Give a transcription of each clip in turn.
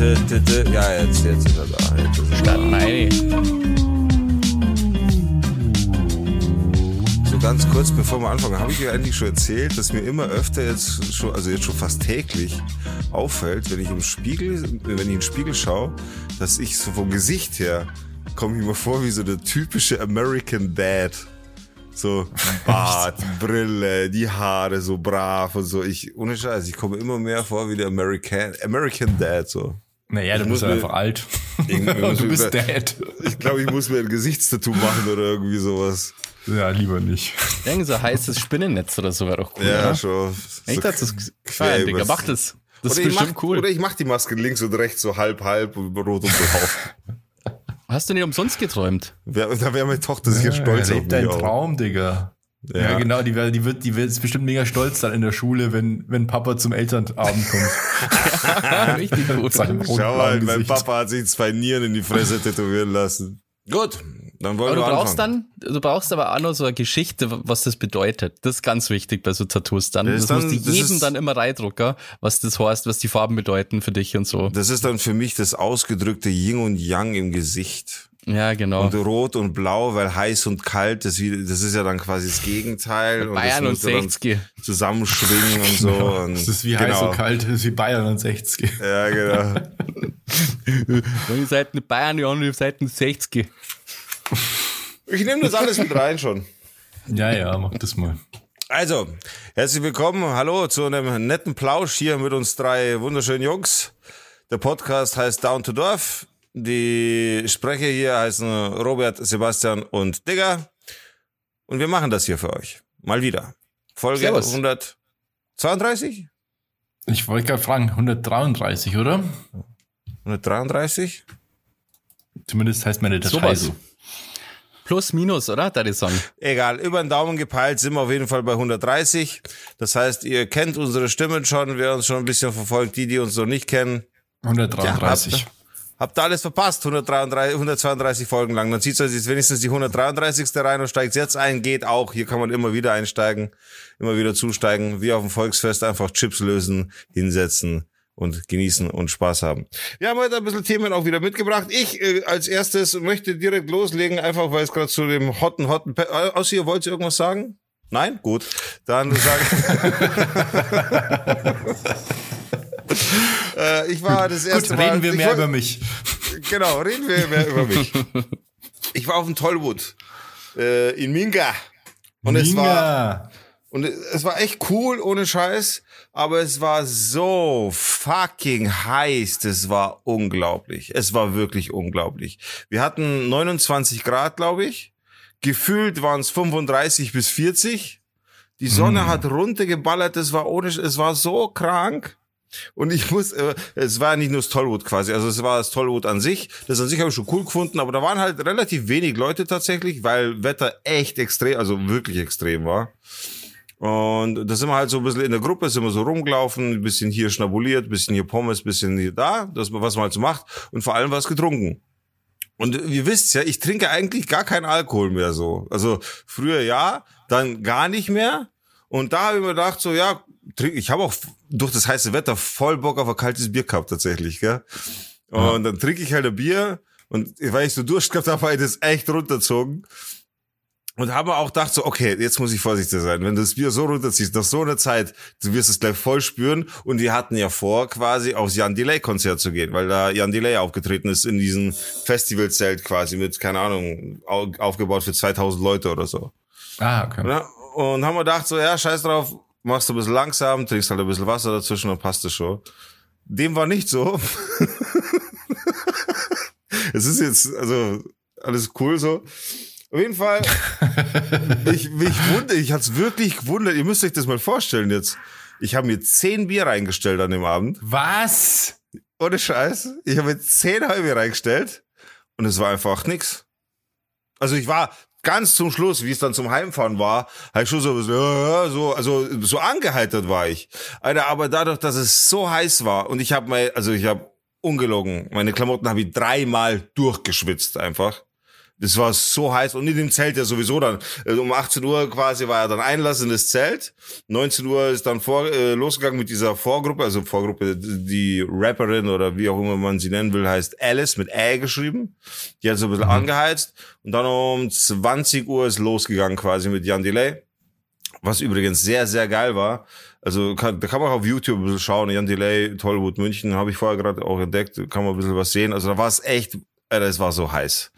Ja, jetzt, jetzt ist er da. Jetzt ist er Statt meine. So ganz kurz, bevor wir anfangen, habe ich dir eigentlich schon erzählt, dass mir immer öfter jetzt schon, also jetzt schon fast täglich auffällt, wenn ich im Spiegel, wenn ich in den Spiegel schaue, dass ich so vom Gesicht her komme ich mir vor wie so der typische American Dad. So Bart, Brille, die Haare so brav und so. Ich, ohne Scheiß, ich komme immer mehr vor wie der American, American Dad, so. Naja, du Ich bist mir- einfach alt. Du ich bist Dad. Ich glaube, ich muss mir ein Gesichtstattoo machen oder irgendwie sowas. Ja, lieber nicht. Irgend so ein heißes Spinnennetz oder so wäre doch cool. Ja, oder? schon. Echt, So das ist quer gefallen, Digga. Mach das. Das oder ist ich bestimmt mach, cool. Oder ich mach die Maske links und rechts so halb, halb, und rot und blau. Hast du nicht umsonst geträumt? Da wäre meine Tochter sicher stolz ja, auf lebt dein mich. auch. Traum, Digga. Ja, genau, die, die, wird, die wird ist bestimmt mega stolz dann in der Schule, wenn, wenn Papa zum Elternabend kommt. Richtig gut. Schau mal, mein. Papa hat sich zwei Nieren in die Fresse tätowieren lassen. Gut, dann wollen Aber du wir brauchst anfangen. dann, du brauchst aber auch noch so eine Geschichte, was das bedeutet. Das ist ganz wichtig bei so Tattoos dann. Das Das, ist dann- musst du jedem dann immer reindrucken, was das heißt, was die Farben bedeuten für dich und so. Das ist dann für mich das ausgedrückte Yin und Yang im Gesicht. Ja, genau. Und rot und blau, weil heiß und kalt, das, wie- das ist ja dann quasi das Gegenteil. und Bayern das und du dann 60. Zusammenschwingen und so. Und Das ist wie heiß genau. und kalt, das ist wie Bayern und 60. Ja, genau. Ihr seid nicht Bayern, die anderen seid nicht 60. Ich nehme das alles mit rein schon. Ja, ja, mach das mal. Also, herzlich willkommen. Hallo zu einem netten Plausch hier mit uns drei wunderschönen Jungs. Der Podcast heißt Down to Dorf. Die Sprecher hier heißen Robert, Sebastian und Digger. Und wir machen das hier für euch. Mal wieder. Folge Servus. 132? Ich wollte gerade fragen, 133, oder? 133? Zumindest heißt meine Datei Sowas. so. Plus, minus, oder? Da die sagen. Egal, über den Daumen gepeilt sind wir auf jeden Fall bei 130. Das heißt, ihr kennt unsere Stimmen schon, wer uns schon ein bisschen verfolgt, die, die uns noch nicht kennen. 133. Ja, Habt ihr alles verpasst, 133, 132 Folgen lang. Dann zieht euch jetzt wenigstens die 133. rein und steigt jetzt ein. Geht auch. Hier kann man immer wieder einsteigen, immer wieder zusteigen. Wie auf dem Volksfest einfach Chips lösen, hinsetzen und genießen und Spaß haben. Wir haben heute ein bisschen Themen auch wieder mitgebracht. Ich äh, als erstes möchte direkt loslegen, einfach weil es gerade zu dem hotten, hotten... Pe außer ihr wollt ihr irgendwas sagen? Nein? Gut. Dann sage äh, ich war das erste Gut, Mal... reden wir mehr wollt- über mich. Genau, reden wir mehr über mich. Ich war auf dem Tollwood äh, in Minga. Und es war Minga. und es war echt cool ohne Scheiß, aber es war so fucking heiß, das war unglaublich. Es war wirklich unglaublich. Wir hatten 29 Grad, glaube ich. Gefühlt waren es 35 bis 40. Die Sonne hat runtergeballert, es war ohne es war so krank. Und ich muss, äh, es war nicht nur das Tollwood quasi, also es war das Tollwood an sich. Das an sich habe ich schon cool gefunden, aber da waren halt relativ wenig Leute tatsächlich, weil Wetter echt extrem, also wirklich extrem war. Und da sind wir halt so ein bisschen in der Gruppe, sind wir so rumgelaufen, ein bisschen hier schnabuliert, ein bisschen hier Pommes, ein bisschen hier da, das, was man halt so macht und vor allem was getrunken. Und ihr wisst ja, ich trinke eigentlich gar keinen Alkohol mehr so. Also früher ja, dann gar nicht mehr. Und da habe ich mir gedacht, so ja, ich habe auch durch das heiße Wetter voll Bock auf ein kaltes Bier gehabt tatsächlich, gell? Und dann trinke ich halt ein Bier und weil ich so Durst gehabt habe, habe ich das echt runterzogen. Und habe auch gedacht so, okay, jetzt muss ich vorsichtig sein. Wenn du das Bier so runterziehst, nach so einer Zeit, du wirst es gleich voll spüren. Und die hatten ja vor, quasi aufs Jan Delay Konzert zu gehen, weil da Jan Delay aufgetreten ist in diesem Festivalzelt quasi mit, keine Ahnung, au- aufgebaut für 2000 Leute oder so. Ah, okay. Und haben wir gedacht so, ja, scheiß drauf, machst du ein bisschen langsam, trinkst halt ein bisschen Wasser dazwischen und passt es schon. Dem war nicht so. es ist jetzt, also, alles cool so. Auf jeden Fall, ich, mich wundert, ich hat's wirklich gewundert, ihr müsst euch das mal vorstellen jetzt. Ich habe mir zehn Bier reingestellt an dem Abend. Was? Ohne Scheiß. Ich habe mir zehn halbe reingestellt und es war einfach nix. Also ich war ganz zum Schluss, wie es dann zum Heimfahren war, halt schon so, so also so angeheitert war ich. Alter, aber dadurch, dass es so heiß war und ich habe mal, also ich habe ungelogen, meine Klamotten habe ich dreimal durchgeschwitzt einfach. Das war so heiß und in dem Zelt ja sowieso dann. Also um 18 Uhr quasi war ja dann Einlass in das Zelt. 19 Uhr ist dann vor, äh, losgegangen mit dieser Vorgruppe, also Vorgruppe, die Rapperin oder wie auch immer man sie nennen will, heißt Alice mit Ä geschrieben. Die hat so ein bisschen mhm. angeheizt. Und dann um 20 Uhr ist losgegangen quasi mit Jan Delay. Was übrigens sehr, sehr geil war. Also kann, da kann man auch auf YouTube ein bisschen schauen. Jan Delay, Tollwood München, habe ich vorher gerade auch entdeckt, kann man ein bisschen was sehen. Also da war es echt Alter, es war so heiß.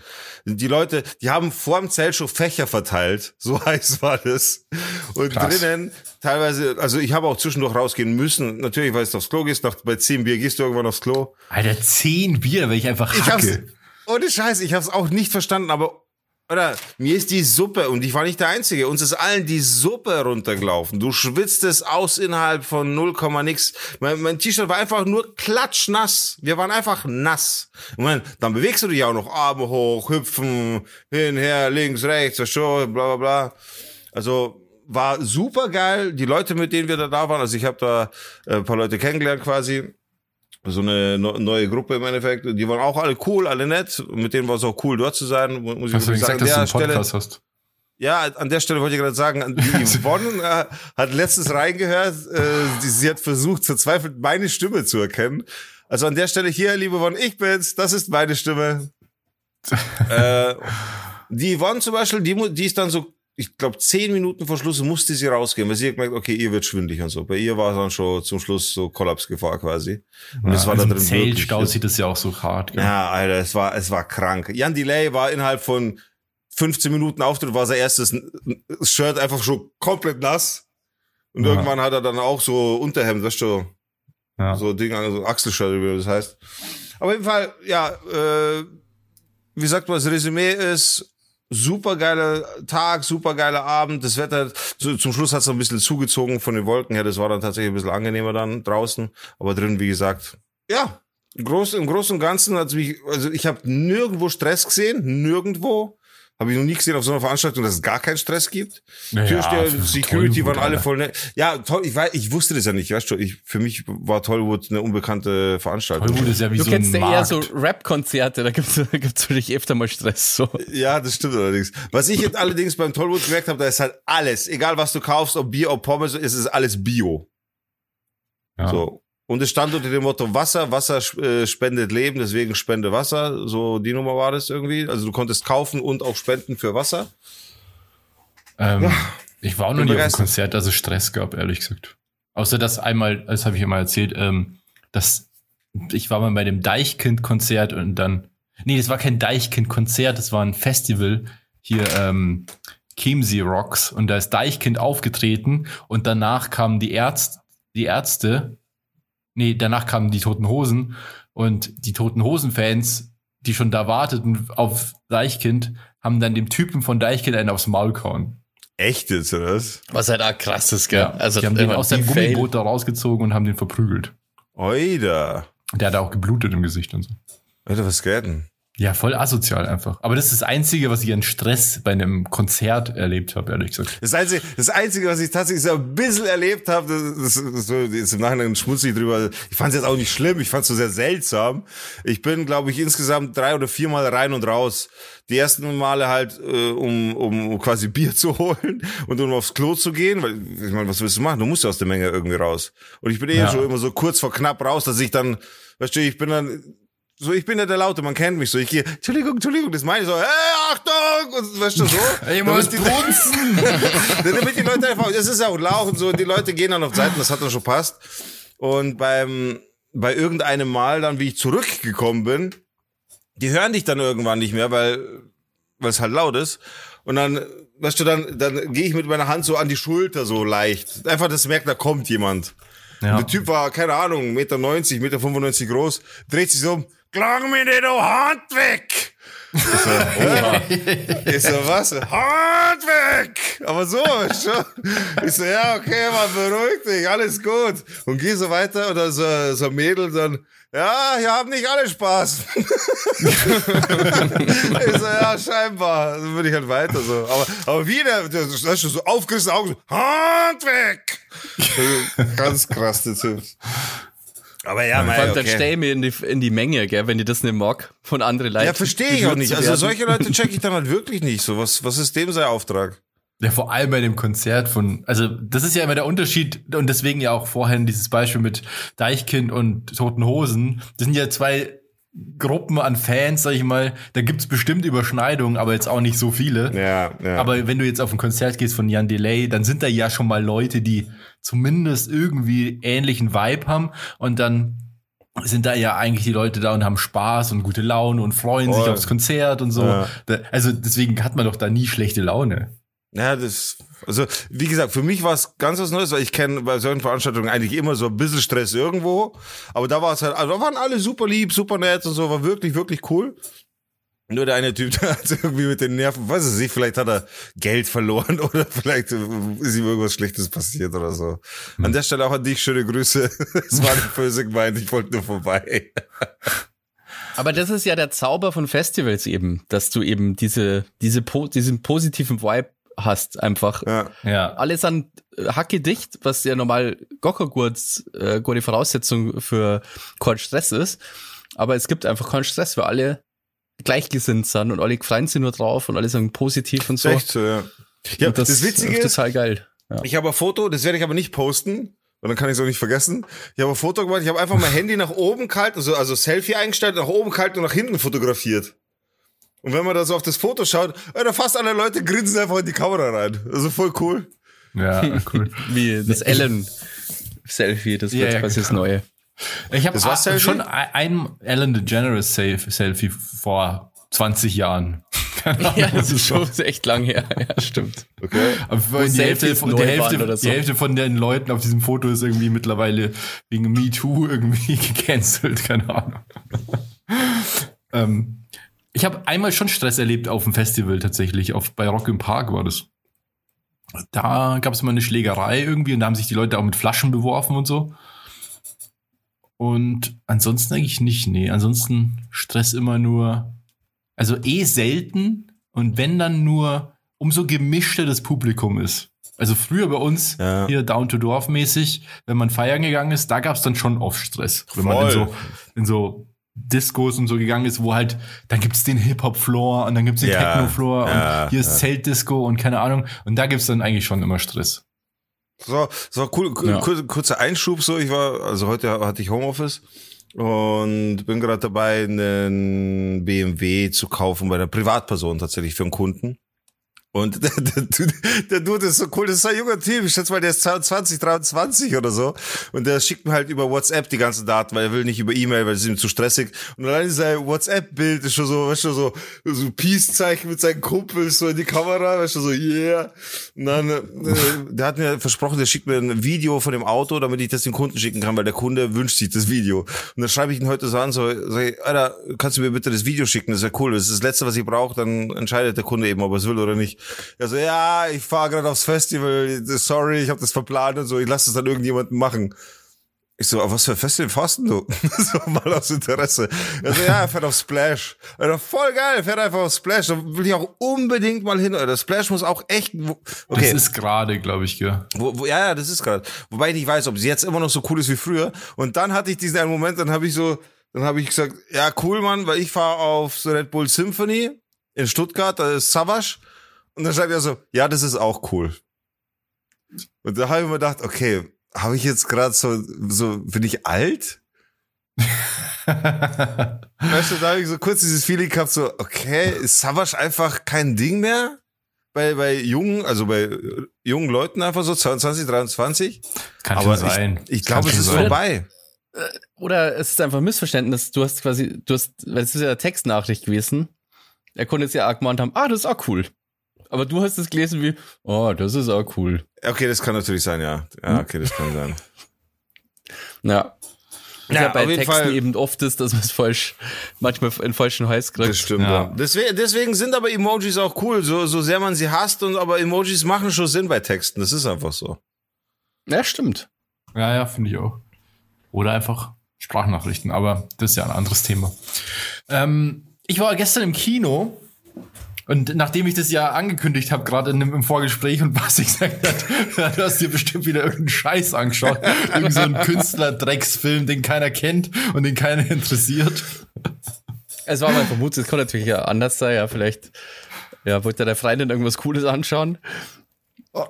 Die Leute, die haben vor dem Zelt schon Fächer verteilt. So heiß war das. Und Krass. drinnen teilweise, also ich habe auch zwischendurch rausgehen müssen. Natürlich, weil es aufs Klo gehst. Nach, bei zehn Bier gehst du irgendwann aufs Klo. Alter, zehn Bier, weil ich einfach hacke. Ich hab's, ohne Scheiß, ich habe es auch nicht verstanden, aber oder mir ist die Suppe, und ich war nicht der Einzige, uns ist allen die Suppe runtergelaufen. Du schwitzt es aus innerhalb von 0, nix. Mein, mein T-Shirt war einfach nur klatschnass. Wir waren einfach nass. Und dann, dann bewegst du dich auch noch Arme hoch, hüpfen, hin, her, links, rechts, bla bla bla. Also war super geil. Die Leute, mit denen wir da, da waren, also ich habe da äh, ein paar Leute kennengelernt quasi so eine neue Gruppe im Endeffekt. Die waren auch alle cool, alle nett. Mit denen war es auch cool, dort zu sein. Muss hast ich du gesagt, sagen. dass du einen Podcast Stelle, hast? Ja, an der Stelle wollte ich gerade sagen, die Yvonne äh, hat letztens reingehört, äh, sie hat versucht, verzweifelt meine Stimme zu erkennen. Also an der Stelle hier, liebe Yvonne, ich bin's, das ist meine Stimme. äh, die Yvonne zum Beispiel, die, die ist dann so ich glaube, zehn Minuten vor Schluss musste sie rausgehen, weil sie hat gemerkt, okay, ihr wird schwindlig und so. Bei ihr war es dann schon zum Schluss so Kollapsgefahr quasi. Und ja, es war also dann drin Zeltstau sieht das ja auch so hart. Gell? Ja, Alter, es war, es war krank. Jan Delay war innerhalb von 15 Minuten Auftritt, war sein erstes Shirt einfach schon komplett nass. Und ja. irgendwann hat er dann auch so Unterhemd, weißt du, ja. so Ding, so Achselshirt, wie das heißt. Aber auf jeden Fall, ja, äh, wie sagt man, das Resümee ist, super geiler Tag, super geiler Abend. Das Wetter, zum Schluss hat es ein bisschen zugezogen von den Wolken her. Das war dann tatsächlich ein bisschen angenehmer dann draußen. Aber drin, wie gesagt, ja, groß, im Großen und Ganzen, also ich, also ich habe nirgendwo Stress gesehen, nirgendwo. Habe ich noch nie gesehen auf so einer Veranstaltung, dass es gar keinen Stress gibt. Naja, Türsteher, Security waren alle voll nett. Ja, toll, ich, weiß, ich wusste das ja nicht, weißt du, ich, für mich war Tollwood eine unbekannte Veranstaltung. Tollwood ist ja wie du so kennst ja eher so Rap-Konzerte, da gibt's da gibt's wirklich öfter mal Stress. So. Ja, das stimmt allerdings. Was ich jetzt allerdings beim Tollwood gemerkt habe, da ist halt alles, egal was du kaufst, ob Bier, ob Pommes, ist es alles Bio. Ja. So. Und es stand unter dem Motto Wasser, Wasser äh, spendet Leben, deswegen spende Wasser. So die Nummer war das irgendwie. Also du konntest kaufen und auch spenden für Wasser. Ähm, ja. Ich war auch noch nie auf einem Konzert, dass es Stress gab, ehrlich gesagt. Außer dass einmal, das habe ich ja mal erzählt, ähm, dass ich war mal bei dem Deichkind-Konzert und dann, nee, das war kein Deichkind-Konzert, das war ein Festival hier, ähm, Chiemsee Rocks und da ist Deichkind aufgetreten und danach kamen die Ärzte, die Ärzte nee, danach kamen die Toten Hosen und die Toten Hosen-Fans, die schon da warteten auf Deichkind, haben dann dem Typen von Deichkind einen aufs Maul gehauen. Echt jetzt, oder was? Was halt auch krass ist, gell? Ja, also, die haben den aus seinem Gummiboot da rausgezogen und haben den verprügelt. Oida. Der hat auch geblutet im Gesicht und so. Alter, was geht denn? Ja, voll asozial einfach. Aber das ist das Einzige, was ich an Stress bei einem Konzert erlebt habe, ehrlich gesagt. Das Einzige, das Einzige was ich tatsächlich so ein bisschen erlebt habe, das, das, das, das ist im Nachhinein schmutzig drüber. Ich fand es jetzt auch nicht schlimm, ich fand es so sehr seltsam. Ich bin, glaube ich, insgesamt drei oder viermal rein und raus. Die ersten Male halt, äh, um, um quasi Bier zu holen und um aufs Klo zu gehen. Weil, ich meine, was willst du machen? Du musst ja aus der Menge irgendwie raus. Und ich bin eh ja. schon immer so kurz vor knapp raus, dass ich dann, weißt du, ich bin dann so, ich bin ja der Laute, man kennt mich so. Ich gehe, Entschuldigung, Entschuldigung, das meine ich so, hey, Achtung! Und weißt du so? Ich muss die brunzen! damit die Leute einfach, das ist ja auch Lauch und so, die Leute gehen dann auf Seiten, das hat dann schon passt. Und beim, bei irgendeinem Mal dann, wie ich zurückgekommen bin, die hören dich dann irgendwann nicht mehr, weil, weil es halt laut ist. Und dann, weißt du, dann, dann gehe ich mit meiner Hand so an die Schulter so leicht. Einfach, das merkt, da kommt jemand. Ja. der Typ war, keine Ahnung, Meter 90, Meter 95 groß, dreht sich so um, Klang mir nicht die Hand weg! Ich so, oha. ich so, was? Hand weg! Aber so, schon. Ich so, ja, okay, man, beruhig dich, alles gut. Und geh so weiter und dann so, so ein Mädel dann, ja, hier haben nicht alle Spaß. ich so, ja, scheinbar. Dann würde ich halt weiter so. Aber, aber wieder, das hast du so aufgerissene Augen, Hand weg! Ganz krass, der Typ. Aber ja, allem, okay. dann stell mir in die, in die Menge, gell, wenn die das nicht mag, von anderen Leuten. Ja, verstehe ich auch nicht. Also solche Leute check ich dann halt wirklich nicht. So, was, was ist dem sein Auftrag? Ja, vor allem bei dem Konzert von, also das ist ja immer der Unterschied und deswegen ja auch vorhin dieses Beispiel mit Deichkind und Toten Hosen. Das sind ja zwei Gruppen an Fans, sag ich mal, da gibt's bestimmt Überschneidungen, aber jetzt auch nicht so viele. Ja, ja. Aber wenn du jetzt auf ein Konzert gehst von Jan Delay, dann sind da ja schon mal Leute, die zumindest irgendwie ähnlichen Vibe haben und dann sind da ja eigentlich die Leute da und haben Spaß und gute Laune und freuen oh. sich aufs Konzert und so. Ja. Also deswegen hat man doch da nie schlechte Laune. Ja, das, also wie gesagt, für mich war es ganz was Neues, weil ich kenne bei solchen Veranstaltungen eigentlich immer so ein bisschen Stress irgendwo. Aber da war es halt, also da waren alle super lieb, super nett und so, war wirklich, wirklich cool. Nur der eine Typ, der hat irgendwie mit den Nerven, weiß ich nicht, vielleicht hat er Geld verloren oder vielleicht ist ihm irgendwas Schlechtes passiert oder so. Hm. An der Stelle auch an dich schöne Grüße. Es war nicht böse gemeint, ich wollte nur vorbei. Aber das ist ja der Zauber von Festivals eben, dass du eben diese, diese, diesen positiven Vibe hast einfach. Ja. ja. Alle sind äh, hacke dicht, was ja normal Gockergurts äh, gute Voraussetzung für keinen Stress ist. Aber es gibt einfach keinen Stress, weil alle gleichgesinnt sind und alle freuen sich nur drauf und alle sagen positiv und so. Echt so, ja. Ja, das, das Witzige ist total geil. Ja. Ich habe ein Foto, das werde ich aber nicht posten, und dann kann ich es auch nicht vergessen. Ich habe ein Foto gemacht, ich habe einfach mein Handy nach oben kalt, also, also Selfie eingestellt, nach oben kalt und nach hinten fotografiert. Und wenn man da so auf das Foto schaut, Alter, fast alle Leute grinsen einfach in die Kamera rein. Also voll cool. Ja, cool. Wie das Ellen-Selfie, das wird ja, quasi genau. das Neue. Ich habe schon ein Ellen DeGeneres Selfie vor 20 Jahren. ja, das ist schon echt lang her. Ja, stimmt. Okay. Aber die Hälfte, von, die, Hälfte, so. die Hälfte von den Leuten auf diesem Foto ist irgendwie mittlerweile wegen MeToo irgendwie gecancelt, keine Ahnung. ähm, ich habe einmal schon Stress erlebt auf dem Festival tatsächlich. Auf, bei Rock im Park war das. Da gab es mal eine Schlägerei irgendwie und da haben sich die Leute auch mit Flaschen beworfen und so. Und ansonsten eigentlich nicht, nee. Ansonsten Stress immer nur, also eh selten und wenn dann nur, umso gemischter das Publikum ist. Also früher bei uns, ja. hier Down to Dorf mäßig, wenn man feiern gegangen ist, da gab es dann schon oft Stress. Wenn man in so, in so Discos und so gegangen ist, wo halt, dann gibt's den Hip-Hop-Floor und dann gibt's den ja, Techno-Floor ja, und hier ist ja. Zeltdisco und keine Ahnung. Und da gibt's dann eigentlich schon immer Stress. So, so cool, ja. kurzer Einschub so. Ich war, also heute hatte ich Homeoffice und bin gerade dabei, einen BMW zu kaufen bei einer Privatperson tatsächlich für einen Kunden. Und der, der, der Dude ist so cool, das ist ein junger Typ, ich schätze mal, der ist 22, 23 oder so. Und der schickt mir halt über WhatsApp die ganzen Daten, weil er will nicht über E-Mail, weil es ihm zu stressig. Und allein sein WhatsApp-Bild ist schon so, weißt du, so, so Peace-Zeichen mit seinen Kumpels so in die Kamera, weißt du, so, yeah. Und dann, äh, der hat mir versprochen, der schickt mir ein Video von dem Auto, damit ich das dem Kunden schicken kann, weil der Kunde wünscht sich das Video. Und dann schreibe ich ihn heute so an, so, sag ich, Alter, kannst du mir bitte das Video schicken? Das ist ja cool, das ist das Letzte, was ich brauche, dann entscheidet der Kunde eben, ob er es will oder nicht. Er so, ja, ich fahre gerade aufs Festival, sorry, ich habe das verplant und so, ich lasse es dann irgendjemanden machen. Ich so, was für ein Festival fährst du? so mal aus Interesse. Er so, ja, er fährt auf Splash. Alter, voll geil, er fährt einfach auf Splash. Da will ich auch unbedingt mal hin. Alter, Splash muss auch echt. Okay. Das ist gerade, glaube ich, gell. Wo, wo, ja, ja, das ist gerade. Wobei ich nicht weiß, ob sie jetzt immer noch so cool ist wie früher. Und dann hatte ich diesen einen Moment, dann habe ich so, dann habe ich gesagt, ja, cool, Mann, weil ich fahre auf so Red Bull Symphony in Stuttgart, da ist Savage. Und dann schreibt er so, ja, das ist auch cool. Und da habe ich mir gedacht, okay, habe ich jetzt gerade so, so, bin ich alt? weißt du, da habe ich so kurz dieses Feeling gehabt, so, okay, ist Savage einfach kein Ding mehr? Bei, bei jungen, also bei jungen Leuten einfach so 22, 23? Kann Aber schon sein. Ich, ich glaube, es ist sein. vorbei. Oder es ist einfach ein Missverständnis. Du hast quasi, du hast, weil es ist ja eine Textnachricht gewesen. Er konnte jetzt ja auch gemeint haben, ah, das ist auch cool. Aber du hast es gelesen wie, oh, das ist auch cool. Okay, das kann natürlich sein, ja. Ja, okay, das kann sein. Ja. Ja, ja, bei Texten Fall. eben oft ist, dass man es falsch, manchmal in falschen Hals kriegt. Das stimmt, ja. ja. Deswegen, deswegen sind aber Emojis auch cool, so, so sehr man sie hasst und aber Emojis machen schon Sinn bei Texten. Das ist einfach so. Ja, stimmt. Ja, ja, finde ich auch. Oder einfach Sprachnachrichten, aber das ist ja ein anderes Thema. Ähm, ich war gestern im Kino Und nachdem ich das ja angekündigt habe, gerade im Vorgespräch und was ich gesagt hat, du hast dir bestimmt wieder irgendeinen Scheiß angeschaut. Irgend so ein Künstler-Drecksfilm, den keiner kennt und den keiner interessiert. Es war mein Vermut, es kann natürlich ja anders sein, ja, vielleicht, ja, wollte der Freundin irgendwas Cooles anschauen. Oh,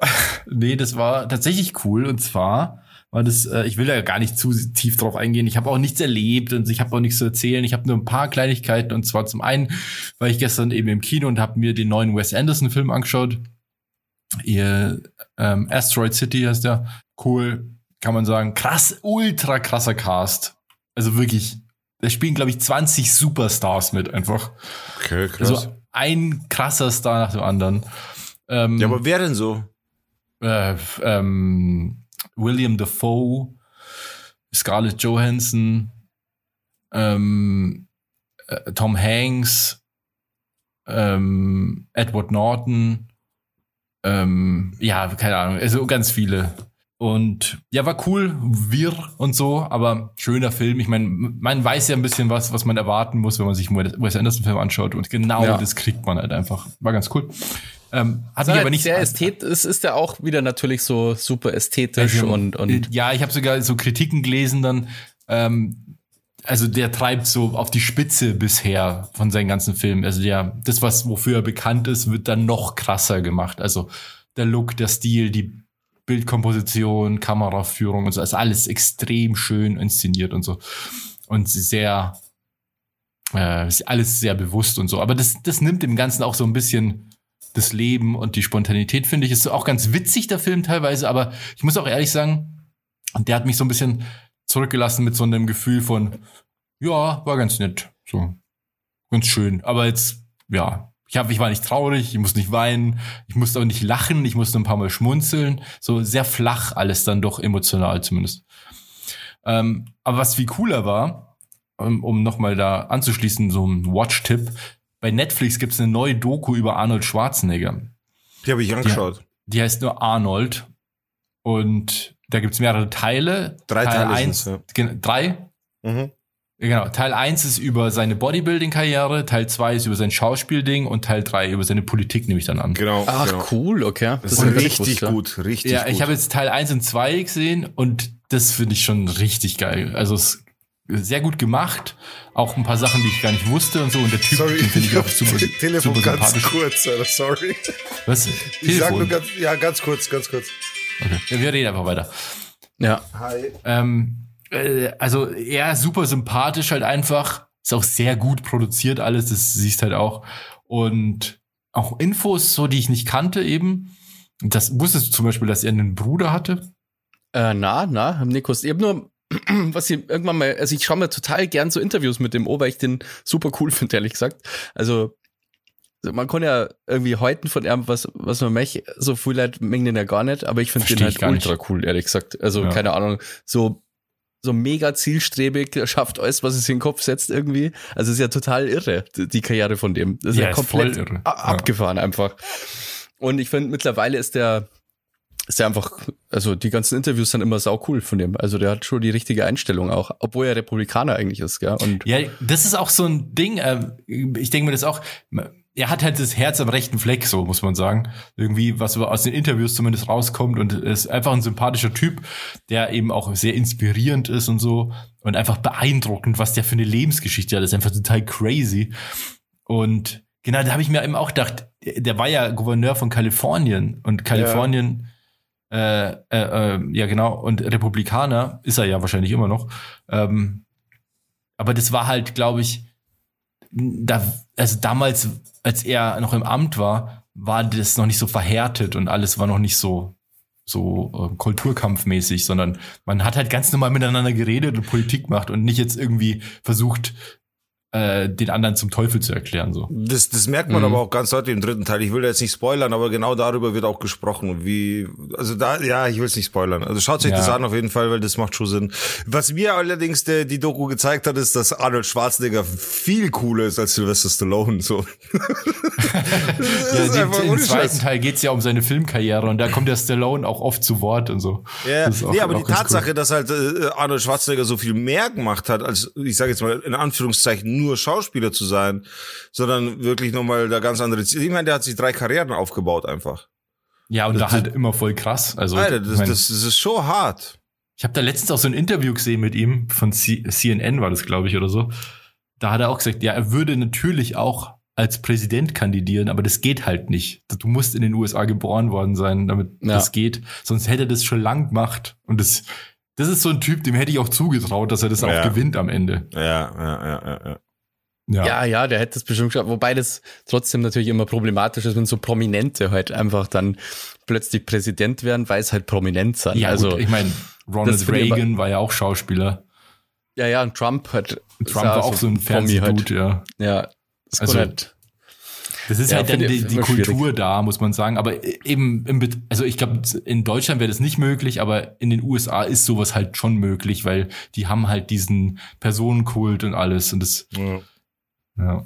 nee, das war tatsächlich cool und zwar war das, äh, ich will da gar nicht zu tief drauf eingehen. Ich habe auch nichts erlebt und ich habe auch nichts zu erzählen. Ich habe nur ein paar Kleinigkeiten und zwar zum einen war ich gestern eben im Kino und habe mir den neuen Wes Anderson Film angeschaut. Ihr ähm, Asteroid City heißt der. Cool, kann man sagen. Krass, ultra krasser Cast. Also wirklich, da spielen glaube ich 20 Superstars mit einfach. Okay, krass. Also ein krasser Star nach dem anderen. Ähm, ja, aber wer denn so? Äh, ähm, William Dafoe, Scarlett Johansson, ähm, äh, Tom Hanks, ähm, Edward Norton, ähm, ja, keine Ahnung, also ganz viele. Und ja, war cool, wirr und so, aber schöner Film. Ich meine, man weiß ja ein bisschen was, was man erwarten muss, wenn man sich einen Wes Anderson-Film anschaut. Und genau ja. das kriegt man halt einfach. War ganz cool. Ähm, hat mich aber nicht sehr ästhetisch. Es ist ja auch wieder natürlich so super ästhetisch also, und, und ja, ich habe sogar so Kritiken gelesen dann. Ähm, also der treibt so auf die Spitze bisher von seinen ganzen Filmen. Also der, das was wofür er bekannt ist, wird dann noch krasser gemacht. Also der Look, der Stil, die Bildkomposition, Kameraführung und so, ist alles extrem schön inszeniert und so und sehr äh, ist alles sehr bewusst und so. Aber das das nimmt dem Ganzen auch so ein bisschen das Leben und die Spontanität, finde ich. Ist auch ganz witzig, der Film teilweise, aber ich muss auch ehrlich sagen, der hat mich so ein bisschen zurückgelassen mit so einem Gefühl von, ja, war ganz nett. So, ganz schön. Aber jetzt, ja, ich, hab, ich war nicht traurig, ich musste nicht weinen, ich musste auch nicht lachen, ich musste ein paar Mal schmunzeln. So sehr flach alles dann doch emotional zumindest. Ähm, aber was viel cooler war, um, um nochmal da anzuschließen, so ein Watch-Tipp, bei Netflix gibt es eine neue Doku über Arnold Schwarzenegger. Die habe ich angeschaut. Die, die, heißt nur Arnold. Und da gibt es mehrere Teile. Drei Teil Teile. Eins, ja. Drei? Mhm. Genau. Teil 1 ist über seine Bodybuilding-Karriere, Teil 2 ist über sein Schauspielding und Teil 3 über seine Politik, nehme ich dann an. Genau. Ach, genau. cool, okay. Das, das ist richtig gut, richtig Ja, ich habe jetzt Teil 1 und 2 gesehen und das finde ich schon richtig geil. Also es sehr gut gemacht. Auch ein paar Sachen, die ich gar nicht wusste und so. Und der Typ finde ich auch super, Telefon super ganz kurz, Alter, sorry. Was? Ich Telefon? sag nur ganz, ja, ganz kurz, ganz kurz. Okay. Wir reden einfach weiter. Ja. Hi. Ähm, äh, also er ist super sympathisch halt einfach. Ist auch sehr gut produziert alles, das siehst halt auch. Und auch Infos, so die ich nicht kannte eben. Das wusstest du zum Beispiel, dass er einen Bruder hatte? Äh, na, na, Nikos. Ich habe nur was ich irgendwann mal, also ich schaue mir total gern so Interviews mit dem O, weil ich den super cool finde, ehrlich gesagt. Also, man kann ja irgendwie heute von ihm was, was man möchte, so viel Leute mengen den ja gar nicht, aber ich finde den halt ultra nicht. cool, ehrlich gesagt. Also, ja. keine Ahnung, so, so mega zielstrebig, schafft alles, was es in den Kopf setzt irgendwie. Also, es ist ja total irre, die Karriere von dem. Das ist ja, ja komplett ist abgefahren ja. einfach. Und ich finde, mittlerweile ist der, ist ja einfach, also die ganzen Interviews sind immer sau cool von dem. Also der hat schon die richtige Einstellung auch, obwohl er Republikaner eigentlich ist, gell? Und ja, das ist auch so ein Ding. Äh, ich denke mir das auch. Er hat halt das Herz am rechten Fleck, so muss man sagen. Irgendwie, was aus den Interviews zumindest rauskommt und ist einfach ein sympathischer Typ, der eben auch sehr inspirierend ist und so und einfach beeindruckend, was der für eine Lebensgeschichte hat. Das ist einfach total crazy. Und genau, da habe ich mir eben auch gedacht, der war ja Gouverneur von Kalifornien und Kalifornien ja äh, äh, äh, ja genau, und Republikaner ist er ja wahrscheinlich immer noch. Ähm, aber das war halt, glaube ich, da, also damals, als er noch im Amt war, war das noch nicht so verhärtet und alles war noch nicht so so äh, Kulturkampfmäßig, sondern man hat halt ganz normal miteinander geredet und Politik gemacht und nicht jetzt irgendwie versucht, äh, den anderen zum Teufel zu erklären. So. Das, das merkt man mhm. aber auch ganz deutlich im dritten Teil. Ich will jetzt nicht spoilern, aber genau darüber wird auch gesprochen. Wie, also da, ja, ich will es nicht spoilern. Also schaut euch ja. das an auf jeden Fall, weil das macht schon Sinn. Was mir allerdings der, die Doku gezeigt hat, ist, dass Arnold Schwarzenegger viel cooler ist als Sylvester Stallone. So. ja, den, Im zweiten Teil geht's ja um seine Filmkarriere und da kommt der Stallone auch oft zu Wort und so. Ja, auch, nee, aber die Tatsache, cool. dass halt äh, Arnold Schwarzenegger so viel mehr gemacht hat, als ich sage jetzt mal in Anführungszeichen nur Schauspieler zu sein, sondern wirklich nochmal da ganz andere Ziele. Ich meine, der hat sich drei Karrieren aufgebaut einfach. Ja, und das, da halt immer voll krass. Also, Alter, das, mein, das, das ist schon hart. Ich habe da letztens auch so ein Interview gesehen mit ihm, von C CNN war das, glaube ich, oder so. Da hat er auch gesagt, ja, er würde natürlich auch als Präsident kandidieren, aber das geht halt nicht. Du musst in den USA geboren worden sein, damit ja. das geht. Sonst hätte er das schon lang gemacht. Und das, das ist so ein Typ, dem hätte ich auch zugetraut, dass er das ja. auch gewinnt am Ende. Ja, ja, ja, ja. ja. Ja. ja, ja, der hätte das bestimmt geschafft. Wobei das trotzdem natürlich immer problematisch ist, wenn so Prominente halt einfach dann plötzlich Präsident werden, weil es halt prominent sind. Ja, also gut, ich meine, Ronald Reagan war ja auch Schauspieler. Ja, ja, und Trump hat. Trump war auch so ein Fernsehdude, halt. ja. Ja, das also, halt, das ist ja, halt dann die, die Kultur schwierig. da, muss man sagen. Aber eben, im, also ich glaube, in Deutschland wäre das nicht möglich, aber in den USA ist sowas halt schon möglich, weil die haben halt diesen Personenkult und alles. Und das, ja. Ja.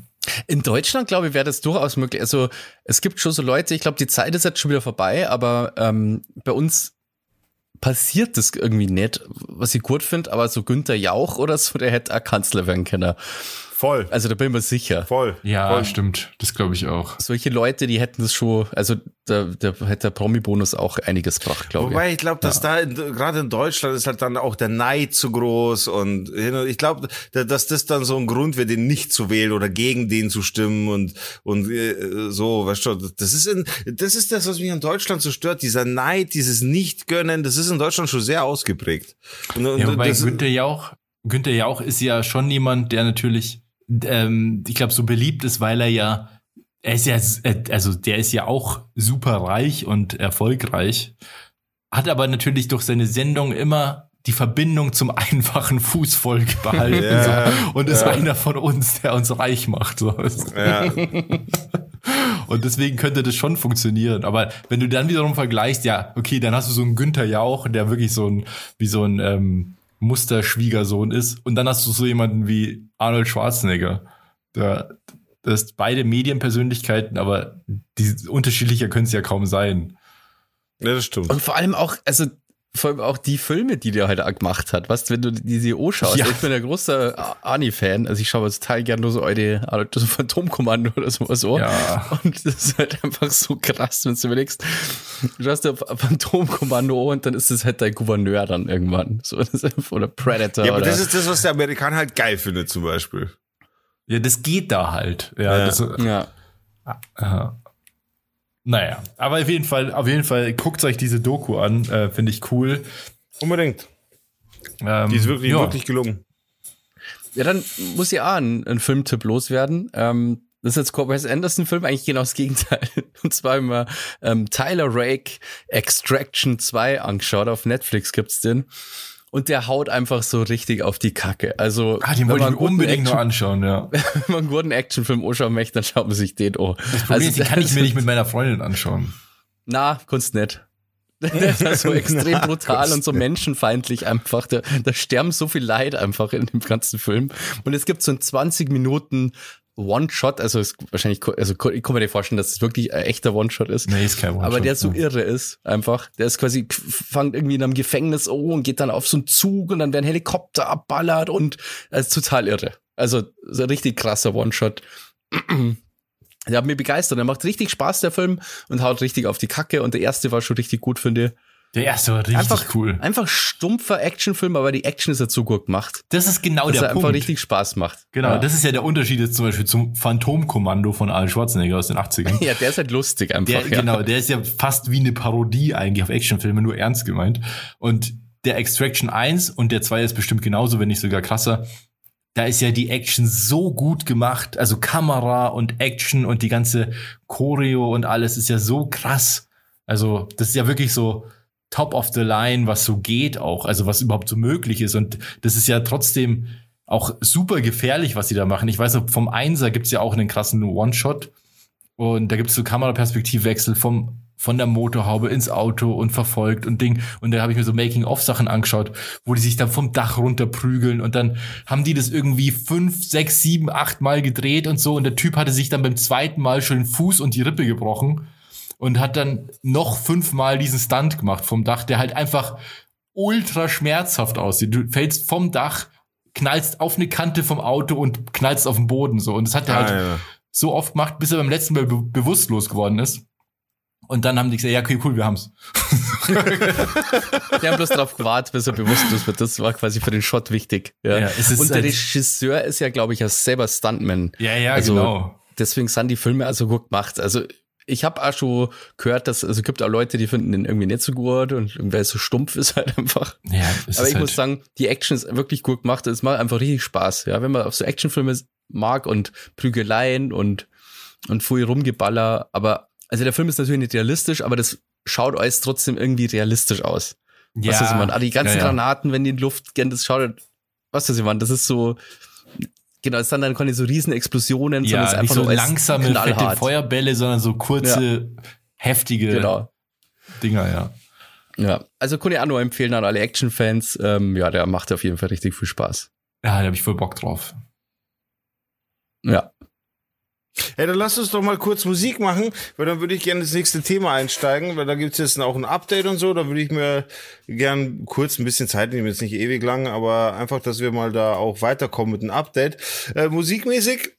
In Deutschland, glaube ich, wäre das durchaus möglich. Also es gibt schon so Leute, ich glaube, die Zeit ist jetzt schon wieder vorbei, aber ähm, bei uns passiert das irgendwie nicht, was ich gut finde, aber so Günther Jauch oder so, der hätte auch Kanzler werden können. Voll. Also da bin ich mir sicher. Voll. Ja, Voll. stimmt. Das glaube ich auch. Solche Leute, die hätten das schon, also da, da hätte der Promi-Bonus auch einiges gebracht, glaube ich. Wobei ich glaube, dass ja. da gerade in Deutschland ist halt dann auch der Neid zu groß und ich glaube, dass das dann so ein Grund wäre, den nicht zu wählen oder gegen den zu stimmen und und äh, so, weißt du, das ist in, das ist das, was mich in Deutschland so stört, dieser Neid, dieses Nicht-Gönnen, das ist in Deutschland schon sehr ausgeprägt. Und, und ja, wobei Günther Jauch, Günther Jauch ist ja schon jemand, der natürlich ähm, ich glaube, so beliebt ist, weil er ja, er ist ja, also der ist ja auch super reich und erfolgreich, hat aber natürlich durch seine Sendung immer die Verbindung zum einfachen Fußvolk behalten ja, so. und ist ja. einer von uns, der uns reich macht. So. Ja. Und deswegen könnte das schon funktionieren. Aber wenn du dann wiederum vergleichst, ja, okay, dann hast du so einen Günther Jauch, der wirklich so ein, wie so ein ähm, Musterschwiegersohn ist. Und dann hast du so jemanden wie Arnold Schwarzenegger. Der, das ist beide Medienpersönlichkeiten, aber die unterschiedlicher können es ja kaum sein. Ja, das stimmt. Und vor allem auch, also vor allem auch die Filme, die der heute halt gemacht hat. Was, wenn du diese O schaust? Ja. Ich bin ein großer Arnie-Fan. Also ich schaue total gerne nur so alte, so Phantomkommando oder sowas so. Ja. Und das ist halt einfach so krass, wenn du überlegst. Du hast ja Phantomkommando und dann ist es halt dein Gouverneur dann irgendwann. So, oder Predator. Ja, aber oder das ist das, was der Amerikaner halt geil findet, zum Beispiel. Ja, das geht da halt. Ja. ja. Das, ja. Aha. Naja, aber auf jeden Fall, auf jeden Fall guckt euch diese Doku an, äh, finde ich cool. Unbedingt. Ähm, Die ist wirklich, ja. wirklich gelungen. Ja, dann muss ja auch ein, ein Filmtipp loswerden. Ähm, das ist jetzt Wes Anderson-Film, eigentlich genau das Gegenteil. Und zwar immer ähm, Tyler Rake Extraction 2 angeschaut. Auf Netflix gibt's den. Und der haut einfach so richtig auf die Kacke. Also, ah, den wollte ich mir unbedingt Action, nur anschauen, ja. wenn man einen guten Actionfilm anschauen möchte, dann schaut man sich den an. Das Problem also, ist, den kann ich mir nicht mit meiner Freundin anschauen. Na, Kunst nicht. Der ist so extrem brutal und so menschenfeindlich einfach. Da, da sterben so viel Leid einfach in dem ganzen Film. Und es gibt so ein 20 Minuten One-Shot, also ist wahrscheinlich, also ich kann mir nicht vorstellen, dass es wirklich ein echter One-Shot ist. Nee, ist kein One-Shot. Aber der so irre ist, einfach. Der ist quasi, fängt irgendwie in einem Gefängnis oh, und geht dann auf so einen Zug und dann werden Helikopter abballert und das ist total irre. Also, so ein richtig krasser One-Shot. Der hat mich begeistert. Der macht richtig Spaß, der Film, und haut richtig auf die Kacke. Und der erste war schon richtig gut, finde ich. Der erste war richtig einfach, cool. Einfach stumpfer Actionfilm, aber die Action ist ja zu gut gemacht. Das ist genau der Punkt. Dass er einfach richtig Spaß macht. Genau, ja. das ist ja der Unterschied jetzt zum Beispiel zum Phantomkommando von Arnold Schwarzenegger aus den 80ern. ja, der ist halt lustig einfach. Der, ja. Genau, der ist ja fast wie eine Parodie eigentlich auf Actionfilme, nur ernst gemeint. Und der Extraction 1 und der 2 ist bestimmt genauso, wenn nicht sogar krasser. Da ist ja die Action so gut gemacht, also Kamera und Action und die ganze Choreo und alles ist ja so krass. Also, das ist ja wirklich so, top of the line, was so geht auch, also was überhaupt so möglich ist. Und das ist ja trotzdem auch super gefährlich, was sie da machen. Ich weiß noch, vom Einser gibt's ja auch einen krassen One-Shot. Und da gibt's so Kameraperspektivwechsel vom von der Motorhaube ins Auto und verfolgt und Ding. Und da habe ich mir so Making-of-Sachen angeschaut, wo die sich dann vom Dach runterprügeln und dann haben die das irgendwie fünf, sechs, sieben, acht Mal gedreht und so. Und der Typ hatte sich dann beim zweiten Mal schon den Fuß und die Rippe gebrochen und hat dann noch fünfmal diesen Stunt gemacht vom Dach, der halt einfach ultra schmerzhaft aussieht. Du fällst vom Dach, knallst auf eine Kante vom Auto und knallst auf den Boden so. Und das hat er halt Ah, ja. so oft gemacht, bis er beim letzten Mal be bewusstlos geworden ist. Und dann haben die gesagt, ja, okay, cool, wir haben's. Die haben bloß darauf gewartet, bis er bewusstlos wird. Das war quasi für den Shot wichtig. Ja. Ja, es ist Und der halt- Regisseur ist ja, glaube ich, ja selber Stuntman. Ja, ja, Also, genau. Deswegen sind die Filme also gut gemacht. Also ich habe auch schon gehört, dass also gibt auch Leute, die finden den irgendwie nicht so gut und irgendwer so stumpf ist halt einfach. Ja, Aber ich halt, muss sagen, die Action ist wirklich gut gemacht. Es macht einfach richtig Spaß. Ja, wenn man auf so Actionfilme mag und Prügeleien und und viel Rumgeballer. Aber also der Film ist natürlich nicht realistisch, aber das schaut alles trotzdem irgendwie realistisch aus. ja, was das ich meine? Ah, die ganzen ja, ja. Granaten, wenn die in die Luft gehen, das schaut, halt- was das ich meine? Das ist so, genau, es sind dann keine so riesen Explosionen, sondern es ist Ja, nicht einfach so nur langsame, fette. Feuerbälle, sondern so kurze, heftige Genau. Dinger, ja. Ja, also kann ich auch nur empfehlen an alle Action-Fans. Ähm, ja, der macht auf jeden Fall richtig viel Spaß. Ja, da habe ich voll Bock drauf. Ja. Hey, dann lass uns doch mal kurz Musik machen, weil dann würde ich gerne ins nächste Thema einsteigen, weil da gibt's jetzt auch ein Update und so. Da würde ich mir gern kurz ein bisschen Zeit nehmen, jetzt nicht ewig lang, aber einfach, dass wir mal da auch weiterkommen mit einem Update. Äh, musikmäßig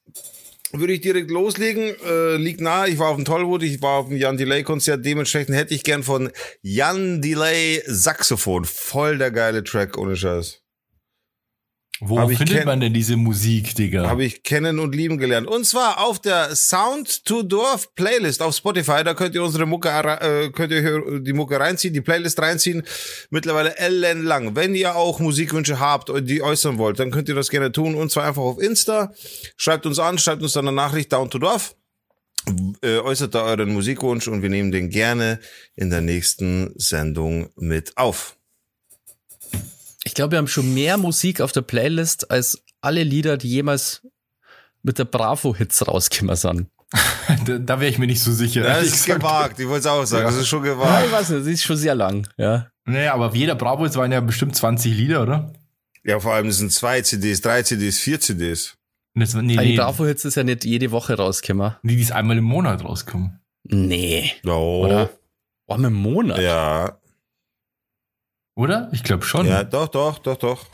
würde ich direkt loslegen. Äh, liegt nahe, ich war auf dem Tollwood, ich war auf dem Jan Delay Konzert, dementsprechend hätte ich gern von Jan Delay Saxophon. Voll der geile Track, ohne Scheiß. Wo Hab findet man denn diese Musik, Digga? Habe ich kennen und lieben gelernt. Und zwar auf der Sound to Dorf Playlist auf Spotify. Da könnt ihr unsere Mucke, äh, könnt ihr die Mucke reinziehen, die Playlist reinziehen. Mittlerweile ellenlang. Wenn ihr auch Musikwünsche habt und die äußern wollt, dann könnt ihr das gerne tun. Und zwar einfach auf Insta. Schreibt uns an, schreibt uns dann eine Nachricht down to Dorf. Äh, äußert da euren Musikwunsch und wir nehmen den gerne in der nächsten Sendung mit auf. Ich glaube, wir haben schon mehr Musik auf der Playlist als alle Lieder, die jemals mit der Bravo-Hits rausgekommen sind. da da wäre ich mir nicht so sicher. Das ist gesagt. gewagt. Ich wollte es auch sagen. Ja. Das ist schon Ja, gewagt. ich weiß nicht, das ist schon sehr lang, ja. Naja, aber auf jeder Bravo, es waren ja bestimmt 20 Lieder, oder? Ja, vor allem es sind zwei CDs, drei CDs, vier CDs. Das, nee, Aber Die nee, Bravo-Hits ist ja nicht jede Woche rausgekommen. die, die ist einmal im Monat rauskommen. Nee. Oh. Oder? Oh, im Monat. Ja, Oder? Ich glaube schon. ja, doch, doch, doch, doch.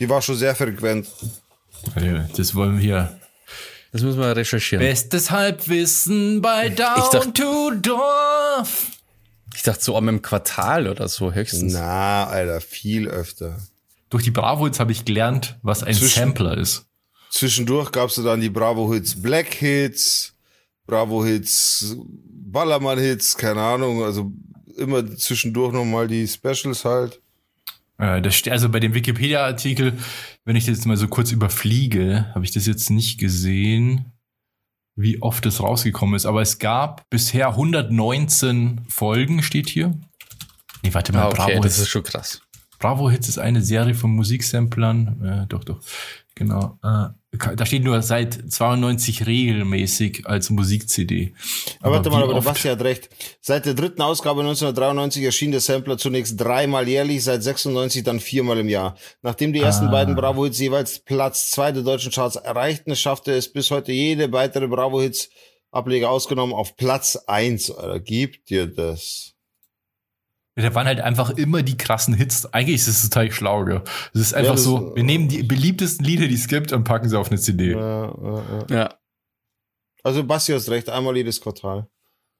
Die war schon sehr frequent. Das wollen wir hier. Das müssen wir recherchieren. Bestes Halbwissen bei Down dachte- to Dorf. Ich dachte so einmal im Quartal oder so höchstens. Na, Alter, viel öfter. Durch die Bravo jetzt habe ich gelernt, was ein Zwischen- Sampler ist. Zwischendurch gab's da dann die Bravo Hits Black Hits, Bravo Hits Ballermann Hits, keine Ahnung, also immer zwischendurch nochmal die Specials halt. Äh, das, ste- also bei dem Wikipedia-Artikel, wenn ich das jetzt mal so kurz überfliege, habe ich das jetzt nicht gesehen, wie oft das rausgekommen ist. Aber es gab bisher 119 Folgen, steht hier. Nee, warte mal, Ah, okay, Bravo, das Hits, ist schon krass. Bravo Hits ist eine Serie von Musiksamplern. Äh, doch, doch. Genau. Äh, da steht nur seit 92 regelmäßig als Musik-CD. Aber, warte mal, aber der Basti hat recht. Seit der dritten Ausgabe 1993 erschien der Sampler zunächst dreimal jährlich, seit 96 dann viermal im Jahr. Nachdem die ersten Ah. beiden Bravo-Hits jeweils Platz zwei der deutschen Charts erreichten, schaffte es bis heute jede weitere Bravo-Hits, Ableger ausgenommen, auf Platz eins. Gibt dir das? Da waren halt einfach immer die krassen Hits. Eigentlich ist es total schlau, gell? Es ist einfach das- so, wir nehmen die beliebtesten Lieder, die es gibt und packen sie auf eine CD. Ja, ja, ja. Ja. Also Basti hast recht, einmal jedes Quartal.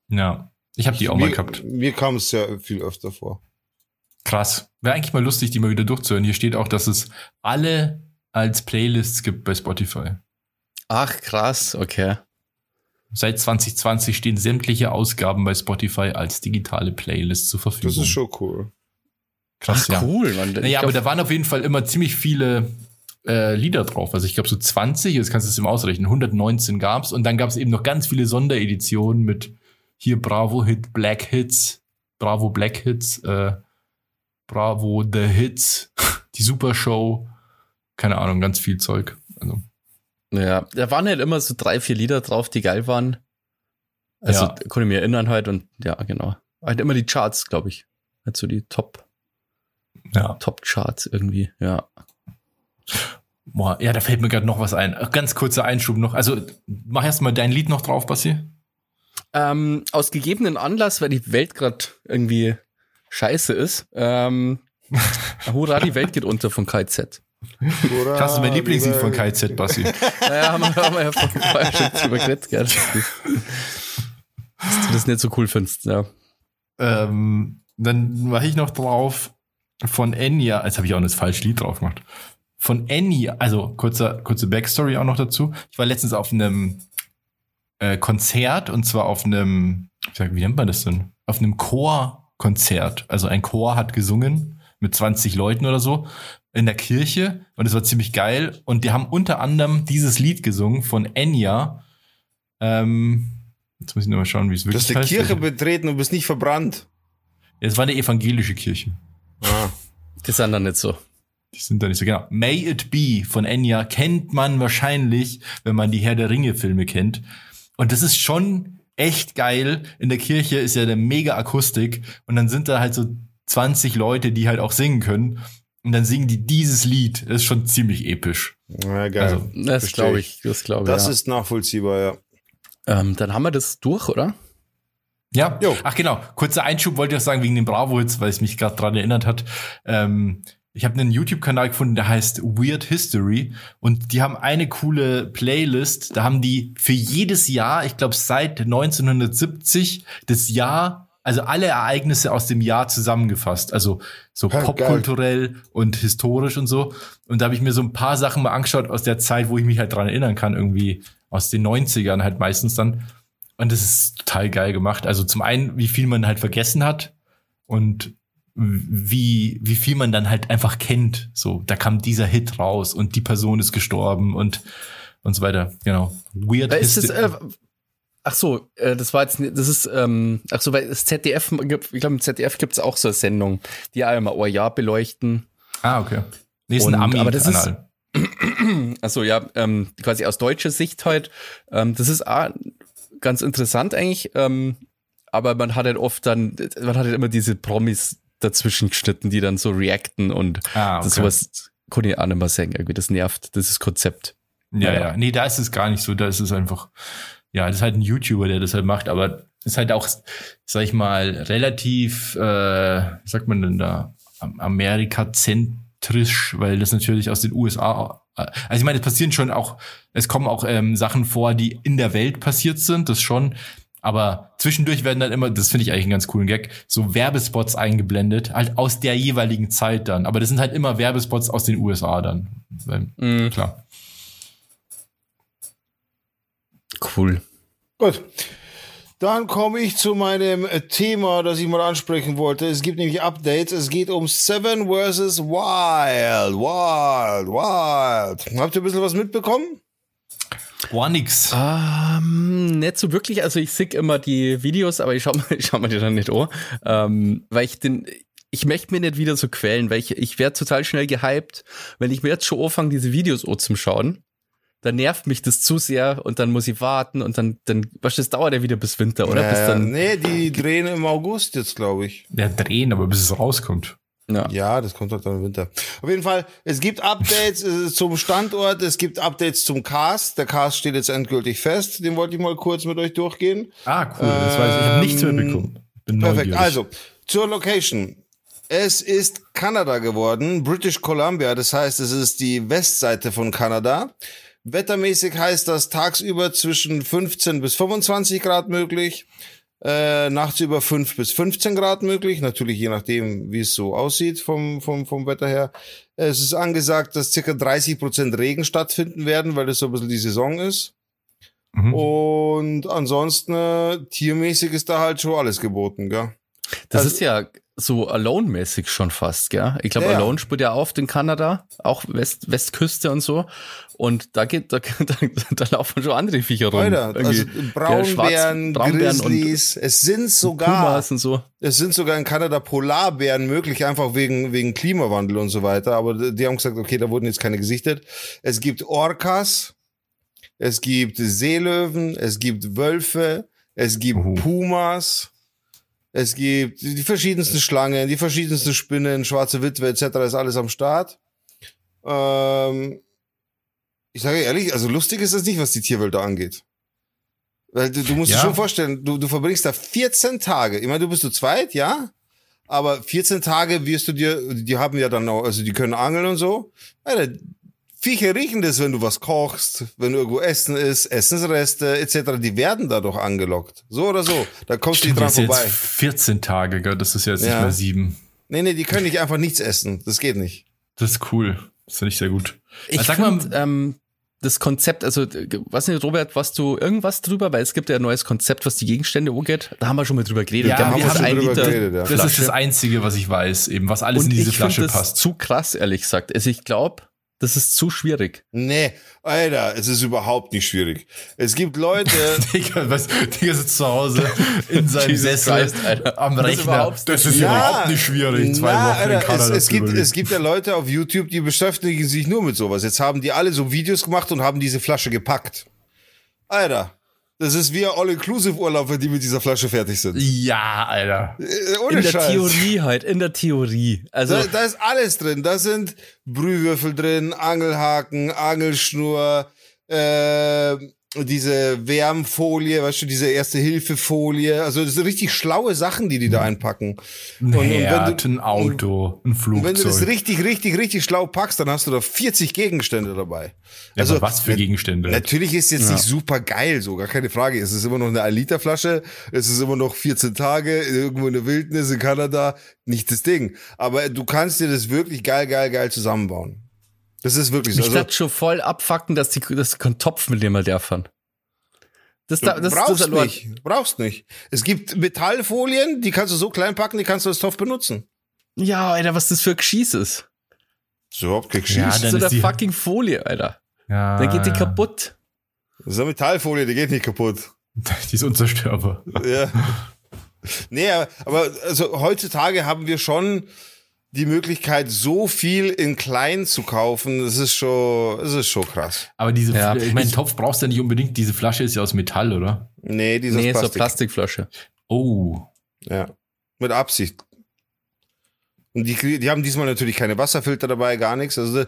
Ja. Ich habe die auch mal mir, gehabt. Mir kam es sehr viel öfter vor. Krass. Wäre eigentlich mal lustig, die mal wieder durchzuhören. Hier steht auch, dass es alle als Playlists gibt bei Spotify. Ach, krass, okay. Seit 2020 stehen sämtliche Ausgaben bei Spotify als digitale Playlists zur Verfügung. Das ist schon cool. krass, ja. cool, Mann. Ich Naja, aber da waren auf jeden Fall immer ziemlich viele äh, Lieder drauf. Also ich glaube so 20, jetzt kannst du es ihm ausrechnen, 119 gab's und dann gab's eben noch ganz viele Sondereditionen mit hier Bravo Hit Black Hits, Bravo Black Hits, äh, Bravo The Hits, die Super Show, keine Ahnung, ganz viel Zeug. Also, ja, da waren halt immer so drei, vier Lieder drauf, die geil waren. Also, Ja. konnte ich mir erinnern halt und ja, genau. Halt immer die Charts, glaube ich. Halt so die Top, ja. Top Charts irgendwie, ja. Boah, ja, da fällt mir gerade noch was ein. Ganz kurzer Einschub noch. Also mach erst mal dein Lied noch drauf, Basti. Ähm, aus gegebenen Anlass, weil die Welt gerade irgendwie scheiße ist, ähm, Hurra, die Welt geht unter von KZ. Oder das ist mein Lieblingslied von KZ, Bassi. naja, haben wir, haben wir ja vorher schon drüber geredet, gell? Dass du das nicht so cool findest, ja. Ähm, dann war ich noch drauf von Enya, jetzt habe ich auch das falsche Lied drauf gemacht. Von Enya, also kurzer, kurze Backstory auch noch dazu. Ich war letztens auf einem äh, Konzert und zwar auf einem, wie nennt man das denn? Auf einem Chorkonzert. Also ein Chor hat gesungen mit 20 Leuten oder so in der Kirche und es war ziemlich geil. Und die haben unter anderem dieses Lied gesungen von Enya. Ähm, jetzt muss ich nur mal schauen, wie es wirklich ist. Du hast die Kirche betreten und bist nicht verbrannt. Es war eine evangelische Kirche. Ah. Die sind dann nicht so. Die sind da nicht so, genau. May It Be von Enya kennt man wahrscheinlich, wenn man die Herr der Ringe Filme kennt. Und das ist schon echt geil. In der Kirche ist ja eine mega Akustik und dann sind da halt so 20 Leute, die halt auch singen können. Und dann singen die dieses Lied. Das ist schon ziemlich episch. Ja, geil. Also, das glaube ich. Das glaube ich. Das ja. ist nachvollziehbar, ja. Ähm, dann haben wir das durch, oder? Ja. Jo. Ach genau. Kurzer Einschub wollte ich auch sagen wegen dem Bravo-Hits, weil es mich gerade dran erinnert hat. Ähm, ich habe einen YouTube-Kanal gefunden, der heißt Weird History und die haben eine coole Playlist. Da haben die für jedes Jahr, ich glaube seit 1970, das Jahr also alle Ereignisse aus dem Jahr zusammengefasst, also so ja, popkulturell geil. und historisch und so. Und da habe ich mir so ein paar Sachen mal angeschaut aus der Zeit, wo ich mich halt dran erinnern kann, irgendwie aus den 90ern halt meistens dann. Und das ist total geil gemacht. Also zum einen, wie viel man halt vergessen hat und wie, wie viel man dann halt einfach kennt. So, da kam dieser Hit raus und die Person ist gestorben und, und so weiter. Genau. Weird. Ist das, äh, Ach so, äh, das war jetzt, das ist, ähm, ach so, weil das ZDF, ich glaube im ZDF gibt es auch so eine Sendung, die einmal euer Jahr beleuchten. Ah, okay. Nee, ist ein Ami aber das ist, Achso, ja, ähm, quasi aus deutscher Sicht halt. Ähm, das ist auch ganz interessant eigentlich, ähm, aber man hat halt oft dann, man hat halt immer diese Promis dazwischen geschnitten, die dann so reacten und ah, okay. das sowas kann ich auch nicht mehr sagen, irgendwie, das nervt, das ist Konzept. Ja, ja, ja, nee, da ist es gar nicht so, da ist es einfach, ja, das ist halt ein YouTuber, der das halt macht, aber ist halt auch, sag ich mal, relativ, äh, wie sagt man denn da, Amerika-zentrisch, weil das natürlich aus den USA, äh, also ich meine, es passieren schon auch, es kommen auch ähm, Sachen vor, die in der Welt passiert sind, das schon, aber zwischendurch werden dann immer, das finde ich eigentlich einen ganz coolen Gag, so Werbespots eingeblendet, halt aus der jeweiligen Zeit dann. Aber das sind halt immer Werbespots aus den USA dann. Mhm. Klar. Cool. Gut. Dann komme ich zu meinem Thema, das ich mal ansprechen wollte. Es gibt nämlich Updates. Es geht um Seven vs. Wild. Wild, Wild. Habt ihr ein bisschen was mitbekommen? Gar nix. Ähm, nicht so wirklich. Also ich sehe immer die Videos, aber ich schaue ich schau mir die dann nicht an. Ähm, weil ich den, ich möchte mir nicht wieder so quälen, weil ich, ich werde total schnell gehypt, wenn ich mir jetzt schon anfange, diese Videos zu schauen dann nervt mich das zu sehr und dann muss ich warten und dann, dann, was das dauert ja wieder bis Winter, oder? Ja, bis dann, nee, die drehen im August jetzt, glaube ich. Ja, drehen, aber bis es rauskommt. Ja. ja, das kommt halt dann im Winter. Auf jeden Fall, es gibt Updates zum Standort, es gibt Updates zum Cast. Der Cast steht jetzt endgültig fest. Den wollte ich mal kurz mit euch durchgehen. Ah, cool. Das weiß ich. Ich habe nichts mehr bekommen. Bin perfekt. Neugierig. Also, zur Location. Es ist Kanada geworden, British Columbia. Das heißt, es ist die Westseite von Kanada. Wettermäßig heißt das tagsüber zwischen 15 bis 25 Grad möglich, äh, nachts über 5 bis 15 Grad möglich, natürlich je nachdem, wie es so aussieht vom, vom, vom Wetter her. Es ist angesagt, dass circa 30 Prozent Regen stattfinden werden, weil das so ein bisschen die Saison ist. Mhm. Und ansonsten, äh, tiermäßig ist da halt schon alles geboten, gell? Das also, ist ja so Alone-mäßig schon fast, gell? Ich glaube, ja, Alone spielt ja oft in Kanada, auch West, Westküste und so. Und da geht, da, da, da laufen schon andere Viecher rum. Alter, also Braunbären, Braunbären Grizzlies, es sind sogar, und so. es sind sogar in Kanada Polarbären möglich, einfach wegen, wegen Klimawandel und so weiter. Aber die haben gesagt, okay, da wurden jetzt keine gesichtet. Es gibt Orcas, es gibt Seelöwen, es gibt Wölfe, es gibt. Pumas. Es gibt die verschiedensten Schlangen, die verschiedensten Spinnen, schwarze Witwe etc. ist alles am Start. Ähm, ich sage ehrlich, also lustig ist das nicht, was die Tierwelt da angeht. Weil du, du musst ja. dir schon vorstellen, du, du verbringst da 14 Tage. Ich meine, du bist zu zweit, ja? aber 14 Tage wirst du dir, die haben ja dann auch, also die können angeln und so. Alter, Viecher riechen das, wenn du was kochst, wenn irgendwo Essen ist, Essensreste etc., die werden da doch angelockt. So oder so. Da kommst du dran vorbei. Jetzt 14 Tage, gell? das ist jetzt Ja. nicht mehr sieben. Nee, nee, die können nicht einfach nichts essen. Das geht nicht. Das ist cool. Das finde ich sehr gut. Ich Also sag mal- finde ähm, das Konzept, also äh, weiß nicht, Robert, was du irgendwas drüber, weil es gibt ja ein neues Konzept, was die Gegenstände angeht. Da haben wir schon mal drüber geredet. Ja, Da wir haben wir schon ein drüber Liter geredet, ja. Das ist das Einzige, was ich weiß, eben, was alles Und in diese ich finde Flasche das passt. zu krass, ehrlich gesagt. Also ich glaube, das ist zu schwierig. Nee, Alter, es ist überhaupt nicht schwierig. Es gibt Leute, Digga, was, Digga sitzt zu Hause in seinem Sessel Christ, Alter. am Das ist Rechner. überhaupt Das ist Ja, überhaupt nicht schwierig. Zwei na, Wochen Alter, es, es, gibt, es gibt ja Leute auf YouTube, die beschäftigen sich nur mit sowas. Jetzt haben die alle so Videos gemacht und haben diese Flasche gepackt. Alter, das ist wie ein All-Inclusive-Urlaub, wenn die mit dieser Flasche fertig sind. Ja, Alter. Äh, Ohne in der Scheiß. Theorie halt, in der Theorie. Also Da, da ist alles drin. Da sind Brühwürfel drin, Angelhaken, Angelschnur, äh, diese Wärmfolie, weißt du, diese Erste-Hilfe-Folie. Also das sind richtig schlaue Sachen, die die da einpacken. Ein und wenn Herd, du- ein Auto, ein Und wenn du das Flugzeug. richtig, richtig, richtig schlau packst, dann hast du da 40 Gegenstände dabei. Ja, also aber was für Gegenstände? Natürlich ist jetzt nicht super geil, so gar keine Frage. Es ist immer noch eine 1-Liter-Flasche, es ist immer noch 14 Tage, irgendwo in der Wildnis in Kanada, nicht das Ding. Aber du kannst dir das wirklich geil, geil, geil zusammenbauen. Das ist wirklich so. mich Also, schon voll abfacken, dass die dass die keinen Topf mitnehmen dürfen. Das, da, du das, brauchst das, das, nicht, brauchst nicht. Es gibt Metallfolien, die kannst du so klein packen, die kannst du als Topf benutzen. Ja, Alter, was das für Geschieß ist. Das ist überhaupt kein Ja, Geschiss. dann so ist der die- fucking Folie, Alter. ja, Dann geht die ja. kaputt. Das ist eine Metallfolie, die geht nicht kaputt. Die ist unzerstörbar. Ja. Nee, aber also heutzutage haben wir schon die Möglichkeit, so viel in klein zu kaufen. Das ist schon, das ist schon krass. Aber diese, Ja. ich meine, Topf brauchst du ja nicht unbedingt. Diese Flasche ist ja aus Metall, oder? Nee, dieses Nee, so eine Plastik. Plastikflasche. Oh. Ja. Mit Absicht. Und die, die haben diesmal natürlich keine Wasserfilter dabei, gar nichts. Also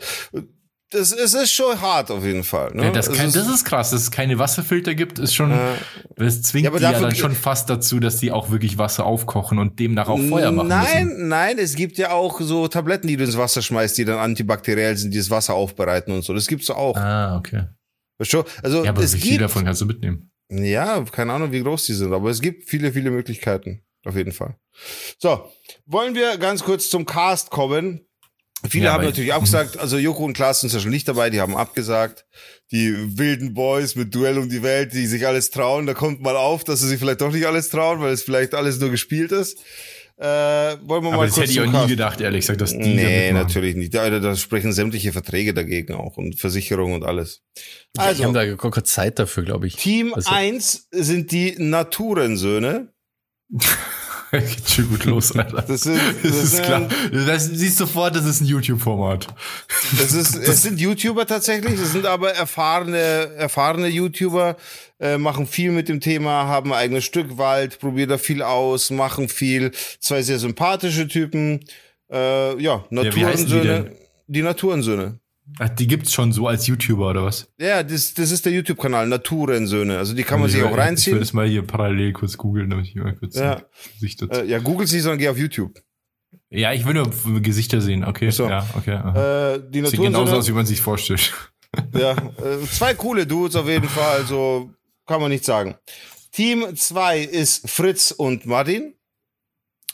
das, es ist schon hart auf jeden Fall. Ne? Ja, das, kann, ist- das ist krass, dass es keine Wasserfilter gibt, ist schon, Ja. das zwingt Ja, aber die ja dann schon fast dazu, dass die auch wirklich Wasser aufkochen und demnach auch Feuer machen Nein, müssen. nein, es gibt ja auch so Tabletten, die du ins Wasser schmeißt, die dann antibakteriell sind, die das Wasser aufbereiten und so. Das gibt's auch. Ah, okay. Weißt du? Also Ja, aber es wie viel gibt davon kannst du mitnehmen? Ja, keine Ahnung, wie groß die sind, aber es gibt viele, viele Möglichkeiten. Auf jeden Fall. So, wollen wir ganz kurz zum Cast kommen. Viele Ja, haben natürlich auch gesagt, also Joko und Klaas sind ja schon nicht dabei, die haben abgesagt. Die wilden Boys mit Duell um die Welt, die sich alles trauen, da kommt mal auf, dass sie sich vielleicht doch nicht alles trauen, weil es vielleicht alles nur gespielt ist. Äh, wollen wir Aber mal das kurz hätte ich auch nie gedacht, ehrlich gesagt, dass die Nee, natürlich nicht. Da, da sprechen sämtliche Verträge dagegen auch und Versicherungen und alles. Also, Also, die haben da gar keine Zeit dafür, glaube ich. Team Also- 1 sind die Naturensöhne. Geht schon gut los, Alter. Das sind, Das das ist sind, klar. Das siehst sofort, das ist ein YouTube-Format. Das ist, es sind YouTuber tatsächlich, es sind aber erfahrene, erfahrene YouTuber, äh, machen viel mit dem Thema, haben ein eigenes Stück Wald, probieren da viel aus, machen viel. Zwei sehr sympathische Typen. Äh, ja, wie heißen die Naturensöhne. Die Naturensöhne. Ach, die gibt's schon so als YouTuber oder was? Ja, das, das ist der YouTube-Kanal, Naturensöhne. Also die kann man Ich sich will- auch Ich will reinziehen. das mal hier parallel kurz googeln, damit ich mal kurz Ja. ein Gesicht dazu. Äh, ja, googelt sie, sondern geh auf YouTube. Ja, ich will nur Gesichter sehen. Okay, so. ja, okay. aha. Äh, die Sieht genauso aus, wie man sich vorstellt. Ja, äh, zwei coole Dudes auf jeden Fall, also kann man nicht sagen. Team 2 ist Fritz und Martin.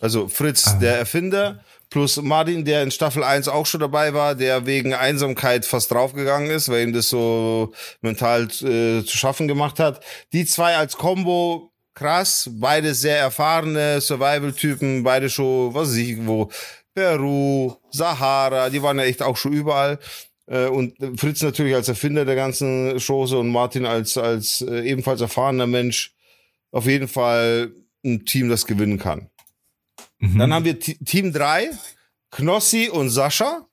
Also Fritz, Ah. der Erfinder, plus Martin, der in Staffel 1 auch schon dabei war, der wegen Einsamkeit fast draufgegangen ist, weil ihm das so mental äh, zu schaffen gemacht hat. Die zwei als Combo krass, beide sehr erfahrene Survival-Typen, beide schon, was weiß ich, wo, Peru, Sahara, die waren ja echt auch schon überall. Äh, Und Fritz natürlich als Erfinder der ganzen Chose und Martin als, als äh, ebenfalls erfahrener Mensch auf jeden Fall ein Team, das gewinnen kann. Mhm. Dann haben wir T Team 3, Knossi und Sascha.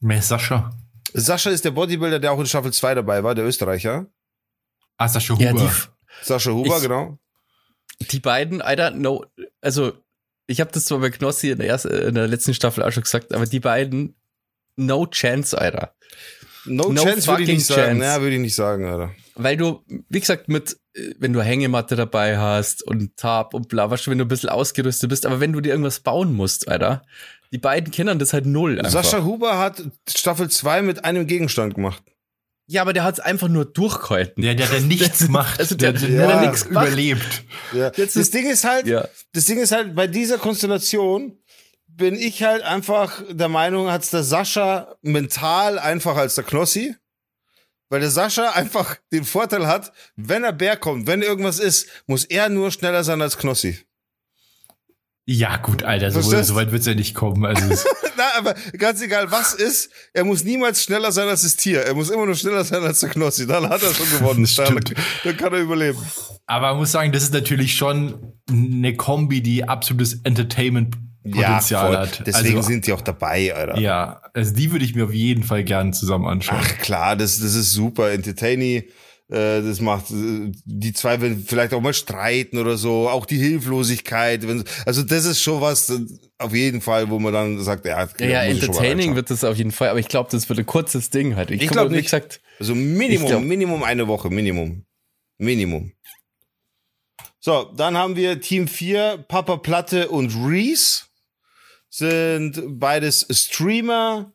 Mehr Sascha. Sascha ist der Bodybuilder, der auch in Staffel 2 dabei war, der Österreicher. Ah, Sascha Huber. Ja, die, Sascha Huber, Ich- genau. die beiden, Alter, no, also ich habe das zwar bei Knossi in der, ersten, in der letzten Staffel auch schon gesagt, aber die beiden, no chance, Alter. No, No Chance würde ich nicht sagen. chance. Ja, würde ich nicht sagen, Alter. Weil du, wie gesagt, mit äh, wenn du Hängematte dabei hast und Tab und bla, was schon, wenn du ein bisschen ausgerüstet bist, aber wenn du dir irgendwas bauen musst, Alter, die beiden kennen das halt null. Einfach. Sascha Huber hat Staffel 2 mit einem Gegenstand gemacht. Ja, aber der hat es einfach nur durchgehalten. Der, der, der nichts macht. Also der, der, der, der ja, nichts überlebt. Ja. Jetzt das ist- Ding ist halt, Ja. das Ding ist halt, bei dieser Konstellation bin ich halt einfach der Meinung, hat's der Sascha mental einfacher als der Knossi. Weil der Sascha einfach den Vorteil hat, wenn er Bär kommt, wenn irgendwas ist, muss er nur schneller sein als Knossi. Ja, gut, Alter, so, so weit wird's ja nicht kommen. Also, es- Na, aber ganz egal, was ist, er muss niemals schneller sein als das Tier. Er muss immer nur schneller sein als der Knossi. Dann hat er schon gewonnen. Dann, dann kann er überleben. aber man muss sagen, das ist natürlich schon eine Kombi, die absolutes Entertainment-Potenzial hat. Deswegen also, sind die auch dabei, Alter. ja, also die würde ich mir auf jeden Fall gern zusammen anschauen. Ach klar, das, das ist super. Entertaining, äh, das macht äh, die zwei, wenn vielleicht auch mal streiten oder so, auch die Hilflosigkeit. Wenn, also das ist schon was äh, auf jeden Fall, wo man dann sagt, ja, Ja, ja ich entertaining wird das auf jeden Fall, aber ich glaube, das wird ein kurzes Ding halt. Ich guck glaub mal, wie nicht. gesagt, Also Minimum, Ich glaub- Minimum eine Woche, Minimum. Minimum. So, dann haben wir Team 4, Papa Platte und Reese. Sind beides Streamer,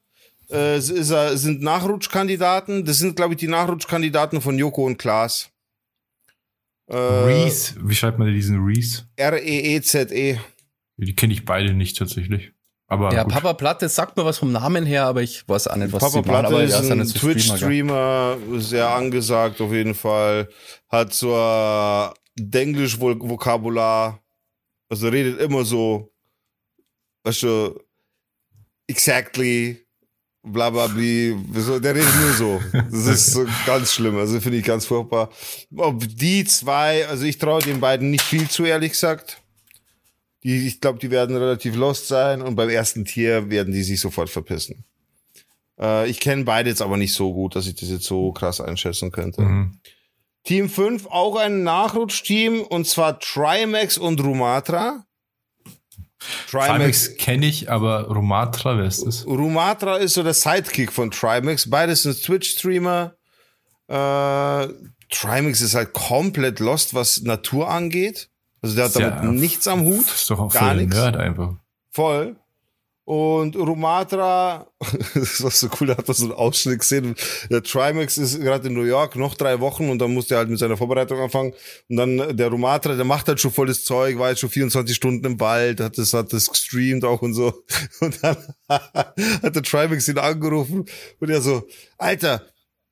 äh, sind Nachrutschkandidaten. Das sind, glaube ich, die Nachrutschkandidaten von Joko und Klaas. Äh, Reese, wie schreibt man diesen Reese? R-E-E-Z-E. Die kenne ich beide nicht tatsächlich. Aber ja, gut. Papa Platte sagt mir was vom Namen her, aber ich weiß auch nicht, was Papa sie machen, Platte aber ist ein? Twitch-Streamer, sehr angesagt auf jeden Fall. Hat so ein Denglisch-Vokabular. Also redet immer so, weißt du, exactly, bla bla bli. Der redet nur so. Das ist so ganz schlimm. Also finde ich ganz furchtbar. Ob die zwei, also ich traue den beiden nicht viel zu, ehrlich gesagt. Die, ich glaube, die werden relativ lost sein und beim ersten Tier werden die sich sofort verpissen. Äh, ich kenne beide jetzt aber nicht so gut, dass ich das jetzt so krass einschätzen könnte. Mhm. Team 5, auch ein Nachrutschteam, und zwar Trimax und Rumatra. Trimax, kenne ich, aber Romatra, wer ist das? Rumatra ist so der Sidekick von Trimax. Beides sind Twitch-Streamer. Äh, Trimax ist halt komplett lost, was Natur angeht. Also der hat damit Ja, nichts am Hut. Ist doch auch Gar nichts. Nerd einfach. Voll. Und Rumatra, das war so cool, da hat man so einen Ausschnitt gesehen. Der Trimax ist gerade in New York, noch drei Wochen und dann musste er halt mit seiner Vorbereitung anfangen. Und dann der Rumatra, der macht halt schon volles Zeug, war jetzt schon 24 Stunden im Wald, hat das, hat das gestreamt auch und so. Und dann hat der Trimax ihn angerufen und er so, Alter,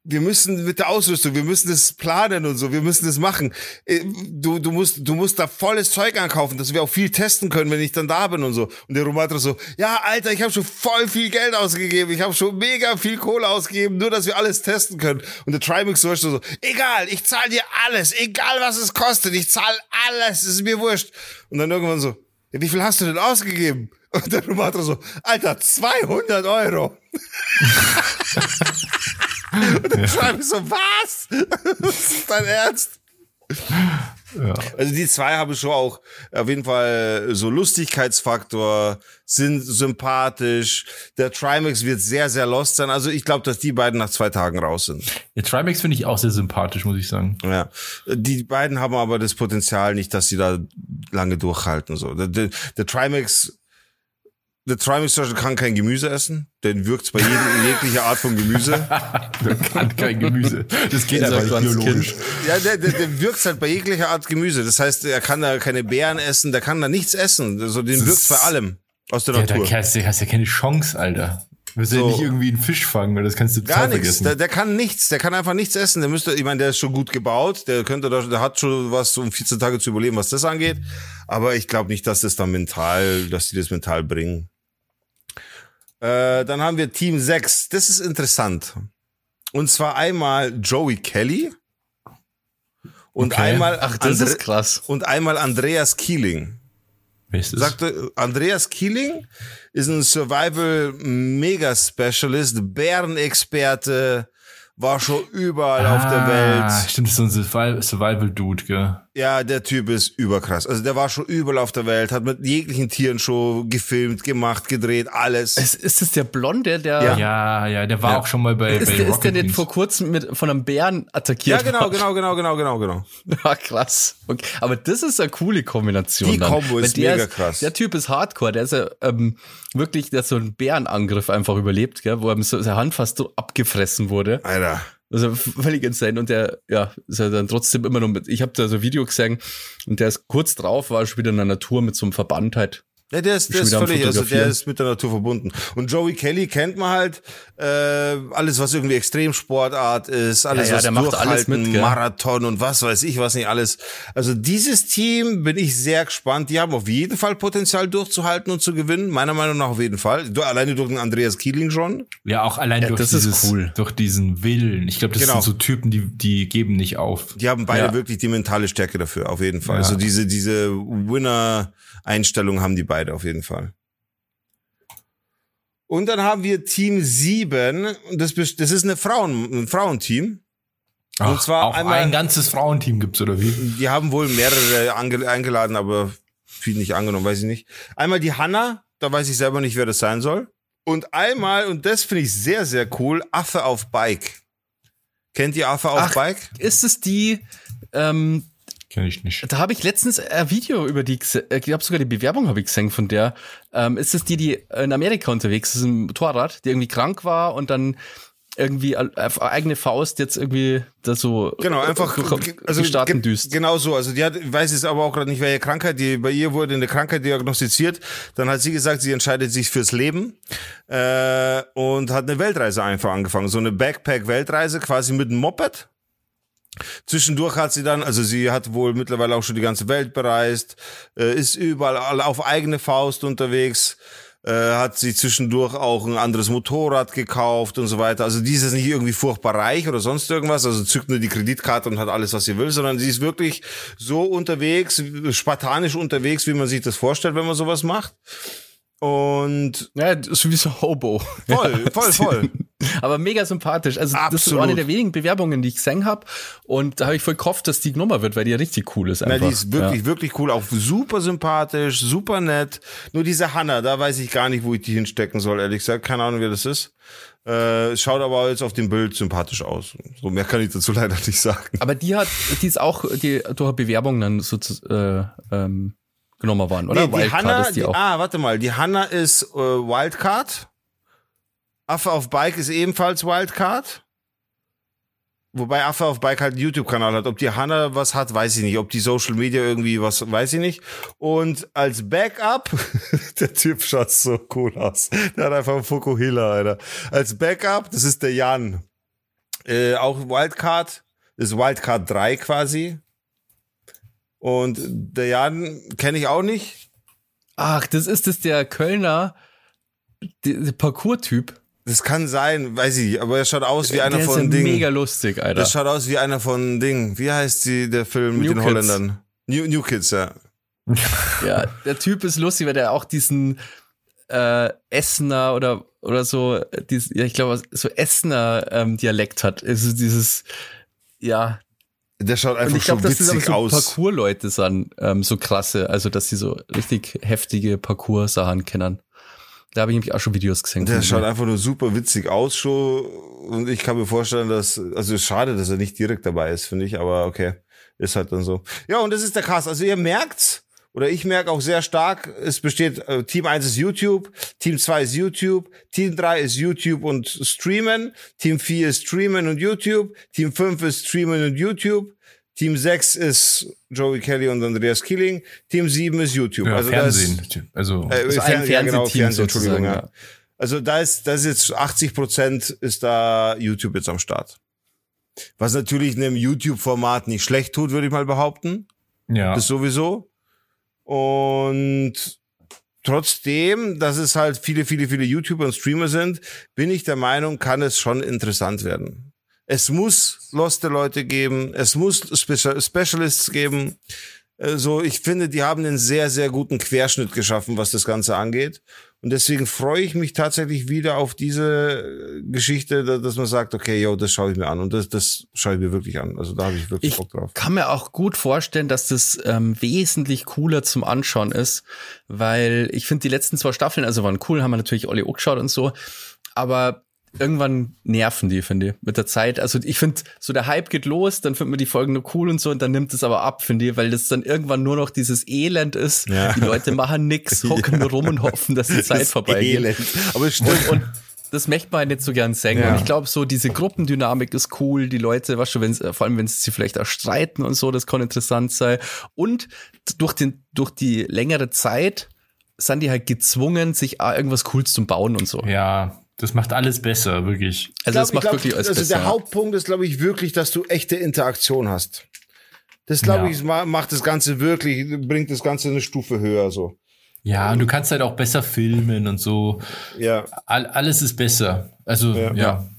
wir müssen mit der Ausrüstung, wir müssen das planen und so, wir müssen das machen. Äh, Du, du musst, du musst da volles Zeug ankaufen, dass wir auch viel testen können, wenn ich dann da bin und so. Und der Romatra so, ja, Alter, ich habe schon voll viel Geld ausgegeben, ich habe schon mega viel Kohle ausgegeben, nur dass wir alles testen können. Und der Trimax so, so, egal, ich zahle dir alles, egal was es kostet, ich zahle alles, ist mir wurscht. Und dann irgendwann so, ja, wie viel hast du denn ausgegeben? Und der Romatra so, Alter, 200 Euro. Und dann schreibe ich so, was? Das ist dein Ernst? Ja. Also die zwei haben schon auch auf jeden Fall so Lustigkeitsfaktor, sind sympathisch. Der Trimax wird sehr, sehr lost sein. Also ich glaube, dass die beiden nach zwei Tagen raus sind. Der Trimax finde ich auch sehr sympathisch, muss ich sagen. Ja. Die beiden haben aber das Potenzial nicht, dass sie da lange durchhalten. So. Der, der, der Trimax, der Trimax Beispiel kann kein Gemüse essen. Den wirkt's bei jedem, jeglicher Art von Gemüse. Der kann kein Gemüse. Das geht einfach nicht biologisch. Ja, der, der, der wirkt halt bei jeglicher Art Gemüse. Das heißt, er kann da keine Beeren essen, der kann da nichts essen. Also den ist- bei allem aus der Ja, Natur. hast du hast ja keine Chance, Alter. Du wirst ja So. nicht irgendwie einen Fisch fangen, weil das kannst du Gar nichts. Der, der kann nichts. Der kann einfach nichts essen. Der müsste, ich meine, der ist schon gut gebaut. Der könnte, da- der hat schon was, um 14 Tage zu überleben, was das angeht. Aber ich glaube nicht, dass das dann mental, dass die das mental bringen. Äh, dann haben wir Team 6. Das ist interessant. Und zwar einmal Joey Kelly. Und Okay. einmal, Ach, das Andre- ist krass. und einmal Andreas Keeling. Wer ist das? Sagte, Andreas Keeling ist ein Survival Mega Specialist, Bärenexperte, war schon überall auf der Ah, Welt. Stimmt, ist so ein Survival- Survival-Dude, gell? Ja, der Typ ist überkrass. Also der war schon überall auf der Welt, hat mit jeglichen Tieren schon gefilmt, gemacht, gedreht, alles. Ist, ist das der Blonde, der. Ja, ja, ja der war ja. auch schon mal bei. Ist, bei der, ist der nicht vor kurzem mit, von einem Bären attackiert? Ja, genau, genau, genau, genau, genau, genau. Ja, krass. Okay. Aber das ist eine coole Kombination. Die Kombo ist mega ist, krass. Der Typ ist Hardcore, der ist ja ähm, wirklich, der hat so einen Bärenangriff einfach überlebt, gell, wo ihm so seine Hand fast so abgefressen wurde. Alter. Also völlig insane. Und der, ja, ist ja dann trotzdem immer noch mit. Ich habe da so ein Video gesehen und der ist kurz drauf, war schon wieder in der Natur mit so einem Verband halt ja, der ist, der ist völlig, also der ist mit der Natur verbunden. Und Joey Kelly kennt man halt, äh, alles was irgendwie Extremsportart ist, alles ja, ja, was durchhalten, alles mit, Marathon und was weiß ich, was nicht alles. Also dieses Team bin ich sehr gespannt. Die haben auf jeden Fall Potenzial durchzuhalten und zu gewinnen. Meiner Meinung nach auf jeden Fall. Du, alleine durch den Andreas Kieling schon. Ja, auch allein ja, durch dieses, cool. durch diesen Willen. Ich glaube, das genau. sind so Typen, die, die geben nicht auf. Die haben beide wirklich die mentale Stärke dafür, auf jeden Fall. Also diese, diese Winner, Einstellung haben die beide auf jeden Fall. Und dann haben wir Team 7. Das, das ist eine Frauen, ein Frauenteam. Ach, und zwar auch einmal, ein ganzes Frauenteam gibt's oder wie? Die haben wohl mehrere eingeladen, aber viel nicht angenommen, weiß ich nicht. Einmal die Hanna, da weiß ich selber nicht, wer das sein soll. Und einmal, und das finde ich sehr, sehr cool, Affe auf Bike. Kennt ihr Affe auf Ach, Bike? Ist es die, ähm, Kenne ich nicht. Da habe ich letztens ein Video über die, äh, ich glaube sogar die Bewerbung habe ich gesehen von der. Ähm, ist es die, die in Amerika unterwegs ist, im Motorrad, die irgendwie krank war und dann irgendwie auf eigene Faust jetzt irgendwie da so genau einfach also starten düst. Genau so, also die hat, ich weiß jetzt aber auch gerade nicht, welche Krankheit, die bei ihr wurde eine Krankheit diagnostiziert. Dann hat sie gesagt, sie entscheidet sich fürs Leben äh, und hat eine Weltreise einfach angefangen, so eine Backpack-Weltreise quasi mit einem Moped Zwischendurch hat sie dann, also sie hat wohl mittlerweile auch schon die ganze Welt bereist, äh, ist überall auf eigene Faust unterwegs, äh, hat sie zwischendurch auch ein anderes Motorrad gekauft und so weiter. Also die ist nicht irgendwie furchtbar reich oder sonst irgendwas, also zückt nur die Kreditkarte und hat alles, was sie will, sondern sie ist wirklich so unterwegs, spartanisch unterwegs, wie man sich das vorstellt, wenn man sowas macht. Und ja, so wie so Hobo. Voll, voll, voll. Aber mega sympathisch. Also Absolut. das ist eine der wenigen Bewerbungen, die ich gesehen habe. Und da habe ich voll gehofft, dass die genommen wird, weil die ja richtig cool ist. Einfach. Na, die ist wirklich, ja. wirklich cool. Auch super sympathisch, super nett. Nur diese Hanna, da weiß ich gar nicht, wo ich die hinstecken soll, ehrlich gesagt. Keine Ahnung, wer das ist. Äh, schaut aber jetzt auf dem Bild sympathisch aus. So mehr kann ich dazu leider nicht sagen. Aber die hat, die ist auch die durch Bewerbung dann so äh, ähm, genommen worden, oder? Nee, die Hanna, die, die ah, warte mal, die Hanna ist äh, Wildcard. Affe auf Bike ist ebenfalls Wildcard. Wobei Affe auf Bike halt einen YouTube-Kanal hat. Ob die Hanna was hat, weiß ich nicht. Ob die Social Media irgendwie was, weiß ich nicht. Und als Backup, der Typ schaut so cool aus. Der hat einfach einen Fukuhila, Alter. Als Backup, das ist der Jan. Äh, auch Wildcard. Das ist Wildcard 3 quasi. Und der Jan kenne ich auch nicht. Ach, das ist das der Kölner der Parcours-Typ. Das kann sein, weiß ich, aber er schaut aus wie einer der von ist Ding. Mega lustig, Alter. Das schaut aus wie einer von Ding. Wie heißt die, der Film mit New den Kids. Holländern? New, New Kids, ja. ja, der Typ ist lustig, weil der auch diesen äh, Essener oder oder so, dies, ja, ich glaube, so Essener ähm, Dialekt hat. Also dieses, ja, der schaut einfach ich glaub, schon witzig dass das so Parcours-Leute sind, ähm, so krasse, also dass sie so richtig heftige Parcours-Sachen kennen. Da habe ich nämlich auch schon Videos gesehen. Der schaut einfach nur super witzig aus schon und ich kann mir vorstellen, dass, also schade, dass er nicht direkt dabei ist, finde ich, aber okay, ist halt dann so. Ja, und das ist der Cast. Also ihr merkt's, oder ich merke auch sehr stark, es besteht, äh, Team 1 ist YouTube, Team 2 ist YouTube, Team 3 ist YouTube und Streamen, Team 4 ist Streamen und YouTube, Team 5 ist Streamen und YouTube, Team 6 ist Joey Kelly und Andreas Killing, Team 7 ist YouTube. Ja, also Fernsehen. Das, also äh, also ein ja, genau, Fernsehen, Entschuldigung, ja. Also da ist, das ist jetzt 80 Prozent ist da YouTube jetzt am Start. Was natürlich einem YouTube-Format nicht schlecht tut, würde ich mal behaupten. Ja. Das sowieso. Und trotzdem, dass es halt viele, viele, viele YouTuber und Streamer sind, bin ich der Meinung, kann es schon interessant werden. Es muss loste Leute geben, es muss Special Specialists geben. Äh, so, ich finde, die haben einen sehr, sehr guten Querschnitt geschaffen, was das Ganze angeht. Und deswegen freue ich mich tatsächlich wieder auf diese Geschichte, dass man sagt, okay, yo, das schaue ich mir an. Und das, das schaue ich mir wirklich an. Also da habe ich wirklich ich Bock drauf. kann mir auch gut vorstellen, dass das ähm, wesentlich cooler zum Anschauen ist, weil ich finde, die letzten zwei Staffeln, also waren cool, haben wir natürlich alle auch geschaut und so. Aber irgendwann nerven die, finde ich, mit der Zeit. Also ich finde, so der Hype geht los, dann findet man die Folgen nur cool und so und dann nimmt es aber ab, finde ich, weil das dann irgendwann nur noch dieses Elend ist. Ja. Die Leute machen nix, hocken nur rum und hoffen, dass die Zeit das vorbeigeht. Elend. Aber es stimmt. Und, und das möchte man halt nicht so gern singen. Ja. Und ich glaube, so diese Gruppendynamik ist cool. Die Leute, weißt du, wenn, vor allem wenn sie sich vielleicht auch streiten und so, das kann interessant sein. Und durch den, durch die längere Zeit sind die halt gezwungen, sich irgendwas Cooles zu bauen und so. Ja, das macht alles besser, wirklich. Also glaub, das macht glaub, wirklich alles also besser. Der Hauptpunkt ist, glaube ich, wirklich, dass du echte Interaktion hast. Das glaube ja. ich macht das Ganze wirklich, bringt das Ganze eine Stufe höher so. Ja, und du kannst halt auch besser filmen und so. Ja. All, alles ist besser. Also, ja. ja.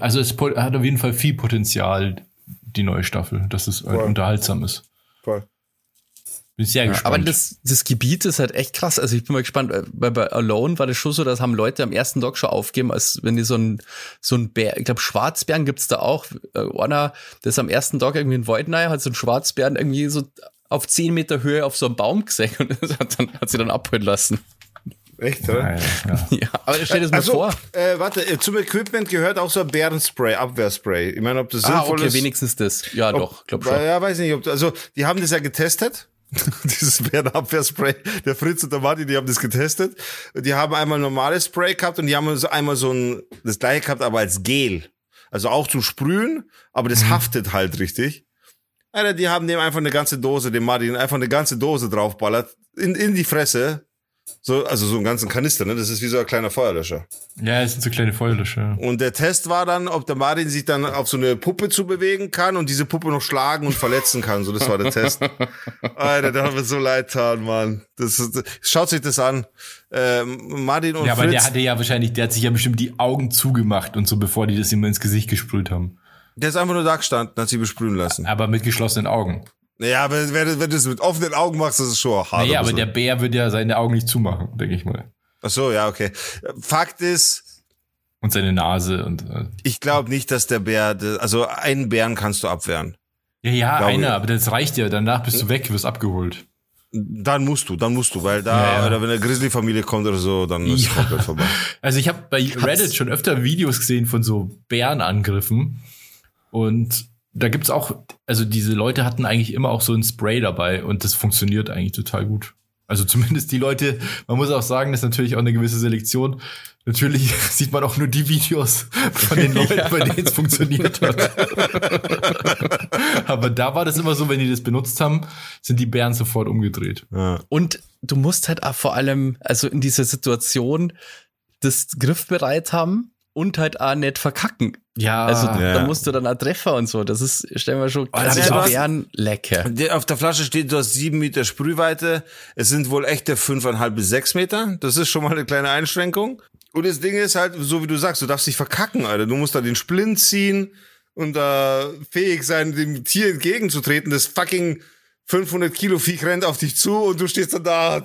Also es hat auf jeden Fall viel Potenzial, die neue Staffel, dass es halt unterhaltsam ist. Voll. Bin sehr ja, gespannt. Aber das, das Gebiet ist halt echt krass. Also ich bin mal gespannt, weil bei Alone war das schon so, dass haben Leute am ersten Tag schon aufgeben, als wenn die so ein, so ein Bär, ich glaube Schwarzbären gibt's da auch. Äh, einer, der ist am ersten Tag irgendwie in nahe, hat so einen Schwarzbären irgendwie so auf zehn Meter Höhe auf so einem Baum gesehen und hat, dann, hat sie dann abholen lassen. Echt, oder? Ja, ja. ja aber stell dir das mal also, vor. Äh, warte, äh, zum Equipment gehört auch so ein Bärenspray, Abwehrspray. Ich meine, ob das ah, sinnvoll okay, ist. wenigstens das. Ja, ob, doch, glaub schon. Ja, weiß nicht, ob, also, die haben das ja getestet. Dieses Bärenabwehrspray. Der Fritz und der Martin, die haben das getestet. Die haben einmal normales Spray gehabt und die haben einmal so ein, das gleiche gehabt, aber als Gel. Also auch zu sprühen, aber das mhm. haftet halt richtig. Alter, die haben dem einfach eine ganze Dose, dem Martin einfach eine ganze Dose draufballert, in, in die Fresse. So, also so einen ganzen Kanister, ne? Das ist wie so ein kleiner Feuerlöscher. Ja, es sind so kleine Feuerlöscher. Und der Test war dann, ob der Martin sich dann auf so eine Puppe zu bewegen kann und diese Puppe noch schlagen und verletzen kann. So, das war der Test. Alter, da haben wir so leid getan, Mann. Das, das, schaut sich das an. Ähm, Martin und Ja, aber Fritz, der hatte ja wahrscheinlich, der hat sich ja bestimmt die Augen zugemacht und so, bevor die das immer ins Gesicht gesprüht haben. Der ist einfach nur da gestanden, hat sie besprühen lassen. Aber mit geschlossenen Augen. Naja, aber wenn, wenn du es mit offenen Augen machst, das ist schon hart. Naja, aber der Bär wird ja seine Augen nicht zumachen, denke ich mal. Ach so, ja, okay. Fakt ist. Und seine Nase und. Äh, ich glaube nicht, dass der Bär, also einen Bären kannst du abwehren. Ja, ja, einer, aber das reicht ja. Danach bist du weg, wirst abgeholt. Dann musst du, dann musst du, weil da, ja, ja. oder wenn eine Grizzly-Familie kommt oder so, dann ist ja. komplett vorbei. Also ich habe bei Reddit schon öfter Videos gesehen von so Bärenangriffen und da gibt's auch, also diese Leute hatten eigentlich immer auch so ein Spray dabei und das funktioniert eigentlich total gut. Also zumindest die Leute, man muss auch sagen, das ist natürlich auch eine gewisse Selektion. Natürlich sieht man auch nur die Videos von den Leuten, ja. bei denen es funktioniert hat. Aber da war das immer so, wenn die das benutzt haben, sind die Bären sofort umgedreht. Ja. Und du musst halt auch vor allem, also in dieser Situation, das griffbereit haben und halt auch nicht verkacken. Ja. Also ja. da musst du dann auch Treffer und so. Das ist, stellen wir schon, oh, also ja, Bären lecker. Auf der Flasche steht, du hast sieben Meter Sprühweite. Es sind wohl echte fünfeinhalb bis sechs Meter. Das ist schon mal eine kleine Einschränkung. Und das Ding ist halt, so wie du sagst, du darfst dich verkacken, Alter. Du musst da den Splint ziehen und da äh, fähig sein, dem Tier entgegenzutreten. Das fucking 500 Kilo Viech rennt auf dich zu und du stehst dann da.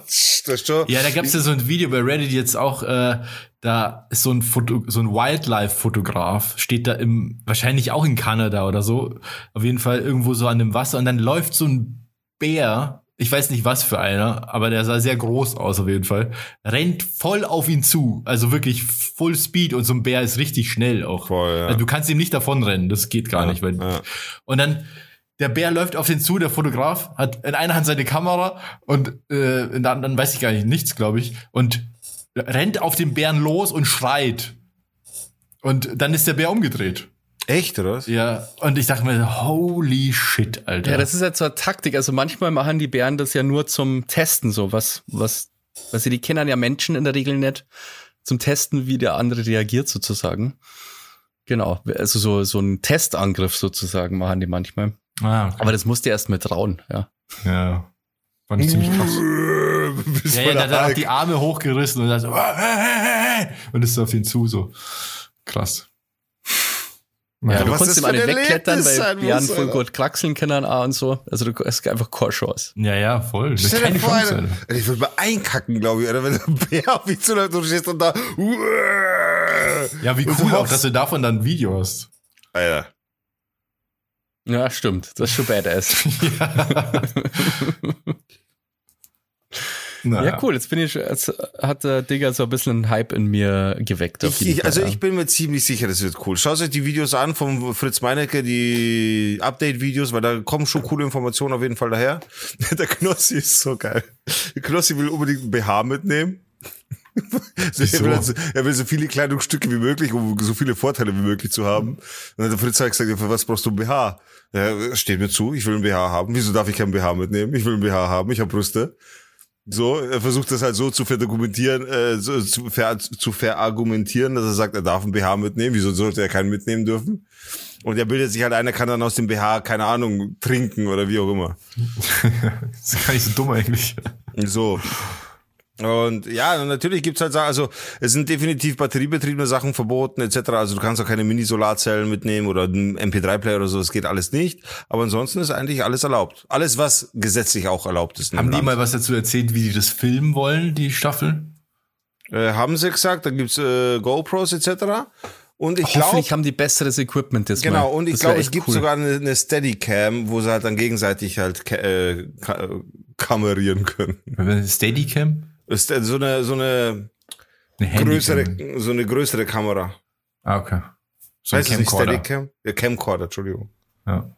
Das ja, da gab's ja so ein Video bei Reddit jetzt auch, äh, da ist so ein Foto, so ein Wildlife-Fotograf, steht da im, wahrscheinlich auch in Kanada oder so, auf jeden Fall irgendwo so an dem Wasser und dann läuft so ein Bär, ich weiß nicht was für einer, aber der sah sehr groß aus auf jeden Fall, rennt voll auf ihn zu, also wirklich Full Speed und so ein Bär ist richtig schnell auch. Voll, ja. also du kannst ihm nicht davonrennen, das geht gar ja, nicht, weil, ja. und dann, der Bär läuft auf den zu, der Fotograf hat in einer Hand seine Kamera und äh, in der anderen weiß ich gar nicht nichts, glaube ich, und rennt auf den Bären los und schreit. Und dann ist der Bär umgedreht. Echt, oder was? Ja, und ich dachte mir, holy shit, Alter. Ja, das ist halt so eine Taktik. Also manchmal machen die Bären das ja nur zum Testen, so was, was, was sie, die kennen ja Menschen in der Regel nicht, zum Testen, wie der andere reagiert sozusagen. Genau, also so, so ein Testangriff sozusagen machen die manchmal. Ah, okay. Aber das musst du erst mit trauen, ja. Ja. Fand ich ziemlich krass. ja, ja, der hat dann auch die Arme hochgerissen und dann so, und ist so auf ihn zu, so. Krass. Ja, ja du konntest ihm alle wegklettern, weil Bären voll gut kraxeln können auch und so. Also du hast einfach keine Chance. Ja, ja, voll. Stell dir vor, Chance, ich würde mal einkacken, glaube ich, oder wenn ein Bär auf mich zuläuft und du stehst und da. Ja, wie cool auch, dass du davon dann ein Video hast. Alter. Ja, stimmt. Das ist schon badass. ja. Naja. Ja, cool. Jetzt bin ich, jetzt hat der Digger so ein bisschen einen Hype in mir geweckt. Ich, ich, also ich bin mir ziemlich sicher, das wird cool. Schaut euch die Videos an vom Fritz Meinecke, die Update-Videos, weil da kommen schon coole Informationen auf jeden Fall daher. Der Knossi ist so geil. Der Knossi will unbedingt ein BH mitnehmen. Er, will so, er, will so, viele Kleidungsstücke wie möglich, um so viele Vorteile wie möglich zu haben. Und dann hat der Fritz halt gesagt, für was brauchst du ein BH? Ja, steht mir zu, ich will ein BH haben. Wieso darf ich kein BH mitnehmen? Ich will ein BH haben, ich habe Brüste. So, er versucht das halt so zu verdokumentieren, äh, so, zu, ver, zu verargumentieren, dass er sagt, er darf einen BH mitnehmen. Wieso sollte er keinen mitnehmen dürfen? Und er bildet sich halt einer kann dann aus dem BH, keine Ahnung, trinken oder wie auch immer. das ist gar nicht so dumm eigentlich. So. Und ja, natürlich gibt's halt Sachen, also es sind definitiv batteriebetriebene Sachen verboten etc. Also du kannst auch keine Mini-Solarzellen mitnehmen oder einen MP3-Player oder so, das geht alles nicht. Aber ansonsten ist eigentlich alles erlaubt. Alles, was gesetzlich auch erlaubt ist. Haben die Land. mal was dazu erzählt, wie die das filmen wollen, die Staffel? Äh, haben sie gesagt, da gibt's äh, GoPros etc. Und ich glaube, Hoffentlich haben die besseres Equipment jetzt Genau, mal. und ich glaube, es gibt cool. sogar eine, eine Steadicam, wo sie halt dann gegenseitig halt äh, kamerieren können. Steadicam? Ist so eine, so eine, eine größere, so eine größere Kamera. Ah, okay. So heißt es nicht Steadicam? Ja, Camcorder, Entschuldigung. Ja.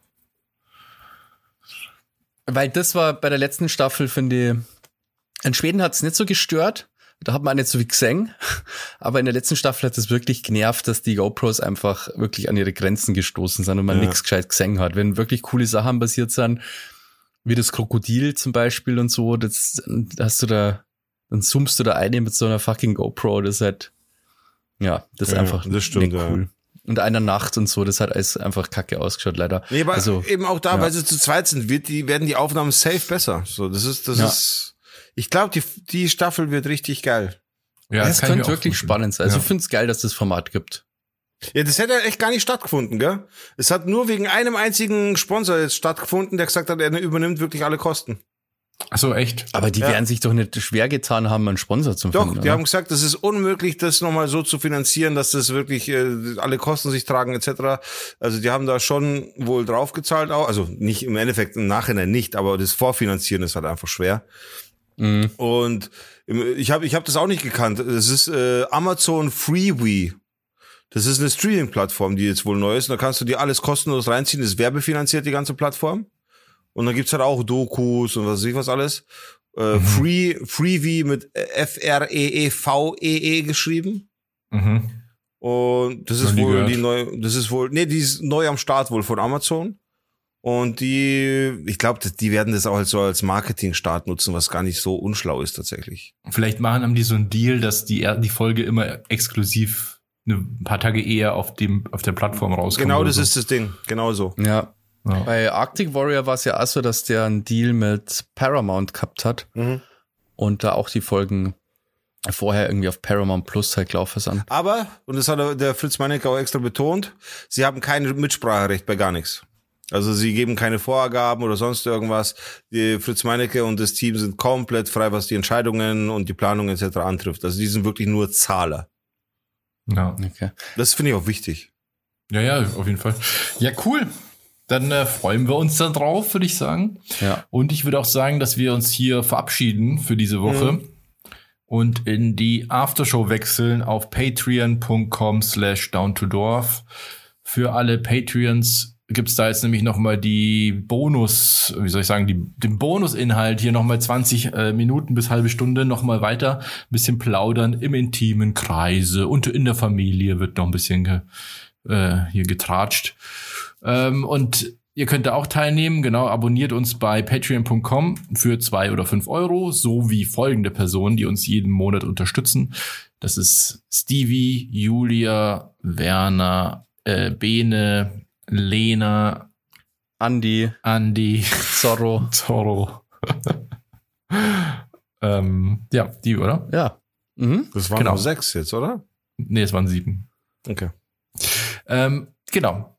Weil das war bei der letzten Staffel, finde ich, in Schweden hat es nicht so gestört. Da hat man nicht so wie gesehen. Aber in der letzten Staffel hat es wirklich genervt, dass die GoPros einfach wirklich an ihre Grenzen gestoßen sind und man ja. nichts gescheit gesehen hat. Wenn wirklich coole Sachen passiert sind, wie das Krokodil zum Beispiel und so, das hast du da dann zoomst du da eine mit so einer fucking GoPro, das ist halt, ja, das ist ja, einfach das stimmt, cool. Ja. Und einer Nacht und so, das hat alles einfach kacke ausgeschaut, leider. Nee, aber also, eben auch da, ja. weil sie zu zweit sind, wird die, werden die Aufnahmen safe besser. So, das ist, das ja. ist, ich glaube, die, die Staffel wird richtig geil. Ja, das, das könnte wirklich spannend sein. Also ich finde es geil, dass das Format gibt. Ja, das hätte echt gar nicht stattgefunden, gell? Es hat nur wegen einem einzigen Sponsor jetzt stattgefunden, der gesagt hat, er übernimmt wirklich alle Kosten. Ach so, echt? Aber die ja. werden sich doch nicht schwer getan haben, einen Sponsor zu finden. Doch, die oder? haben gesagt, das ist unmöglich, das nochmal so zu finanzieren, dass das wirklich äh, alle Kosten sich tragen etc. Also die haben da schon wohl draufgezahlt auch. Also nicht im Endeffekt im Nachhinein nicht, aber das Vorfinanzieren ist halt einfach schwer. Mhm. Und ich habe ich hab das auch nicht gekannt. Das ist äh, Amazon Freewee. Das ist eine Streaming-Plattform, die jetzt wohl neu ist. Und da kannst du dir alles kostenlos reinziehen. Das ist werbefinanziert, die ganze Plattform. Und dann gibt's halt auch Dokus und was weiß ich was alles. Äh, mhm. Free, Freevee mit F-R-E-E-V-E-E -E geschrieben. Mhm. Und das ist wohl gehört. die neue, das ist wohl, nee, die ist neu am Start wohl von Amazon. Und die, ich glaube, die werden das auch so als Marketing-Start nutzen, was gar nicht so unschlau ist tatsächlich. Vielleicht machen haben die so einen Deal, dass die, die Folge immer exklusiv ein paar Tage eher auf dem, auf der Plattform rauskommt. Genau, das so. ist das Ding. Genau so. Ja. Ja. Bei Arctic Warrior war es ja auch so, dass der einen Deal mit Paramount gehabt hat mhm. und da auch die Folgen vorher irgendwie auf Paramount Plus halt gelaufen sind. Aber, und das hat der Fritz Meinecke auch extra betont, sie haben kein Mitspracherecht bei gar nichts. Also sie geben keine Vorgaben oder sonst irgendwas. Die Fritz Meinecke und das Team sind komplett frei, was die Entscheidungen und die Planung etc. antrifft. Also die sind wirklich nur Zahler. Ja. Okay. Das finde ich auch wichtig. Ja, ja, auf jeden Fall. Ja, cool. Dann äh, freuen wir uns dann drauf, würde ich sagen. Ja. Und ich würde auch sagen, dass wir uns hier verabschieden für diese Woche mhm. und in die Aftershow wechseln auf patreon.com slash down to dorf. Für alle Patreons gibt's da jetzt nämlich noch mal die Bonus, wie soll ich sagen, die, den Bonusinhalt hier noch mal 20 äh, Minuten bis halbe Stunde noch mal weiter, ein bisschen plaudern im intimen Kreise und in der Familie wird noch ein bisschen ge, äh, hier getratscht. Ähm, und ihr könnt da auch teilnehmen. Genau, abonniert uns bei patreon.com für zwei oder fünf Euro, sowie folgende Personen, die uns jeden Monat unterstützen. Das ist Stevie, Julia, Werner, äh, Bene, Lena, Andi, Andi, Zorro, Zorro. ähm, ja, die, oder? Ja. Mhm. Das waren genau. sechs jetzt, oder? Nee, es waren sieben. Okay. Ähm, genau.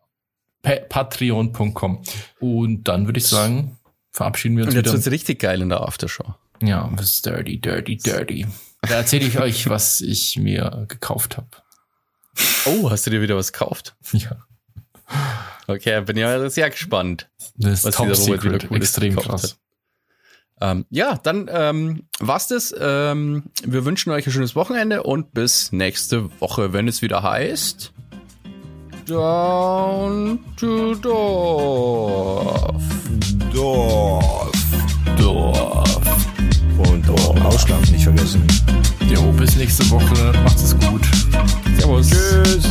Patreon.com. Und dann würde ich sagen, verabschieden wir uns Und jetzt wieder. wird's richtig geil in der Aftershow. Ja, das ist dirty, dirty, dirty. Da erzähle ich euch, was ich mir gekauft habe. Oh, hast du dir wieder was gekauft? Ja. Okay, bin ja sehr gespannt. Das ist top secret, extrem krass. Ähm, ja, dann ähm, war's das. Ähm, wir wünschen euch ein schönes Wochenende und bis nächste Woche, wenn es wieder heißt. Down to Dorf. Dorf. Dorf. Und Dorf. Ausschlafen nicht vergessen. Jo, bis nächste Woche. Macht's es gut. Servus. Tschüss.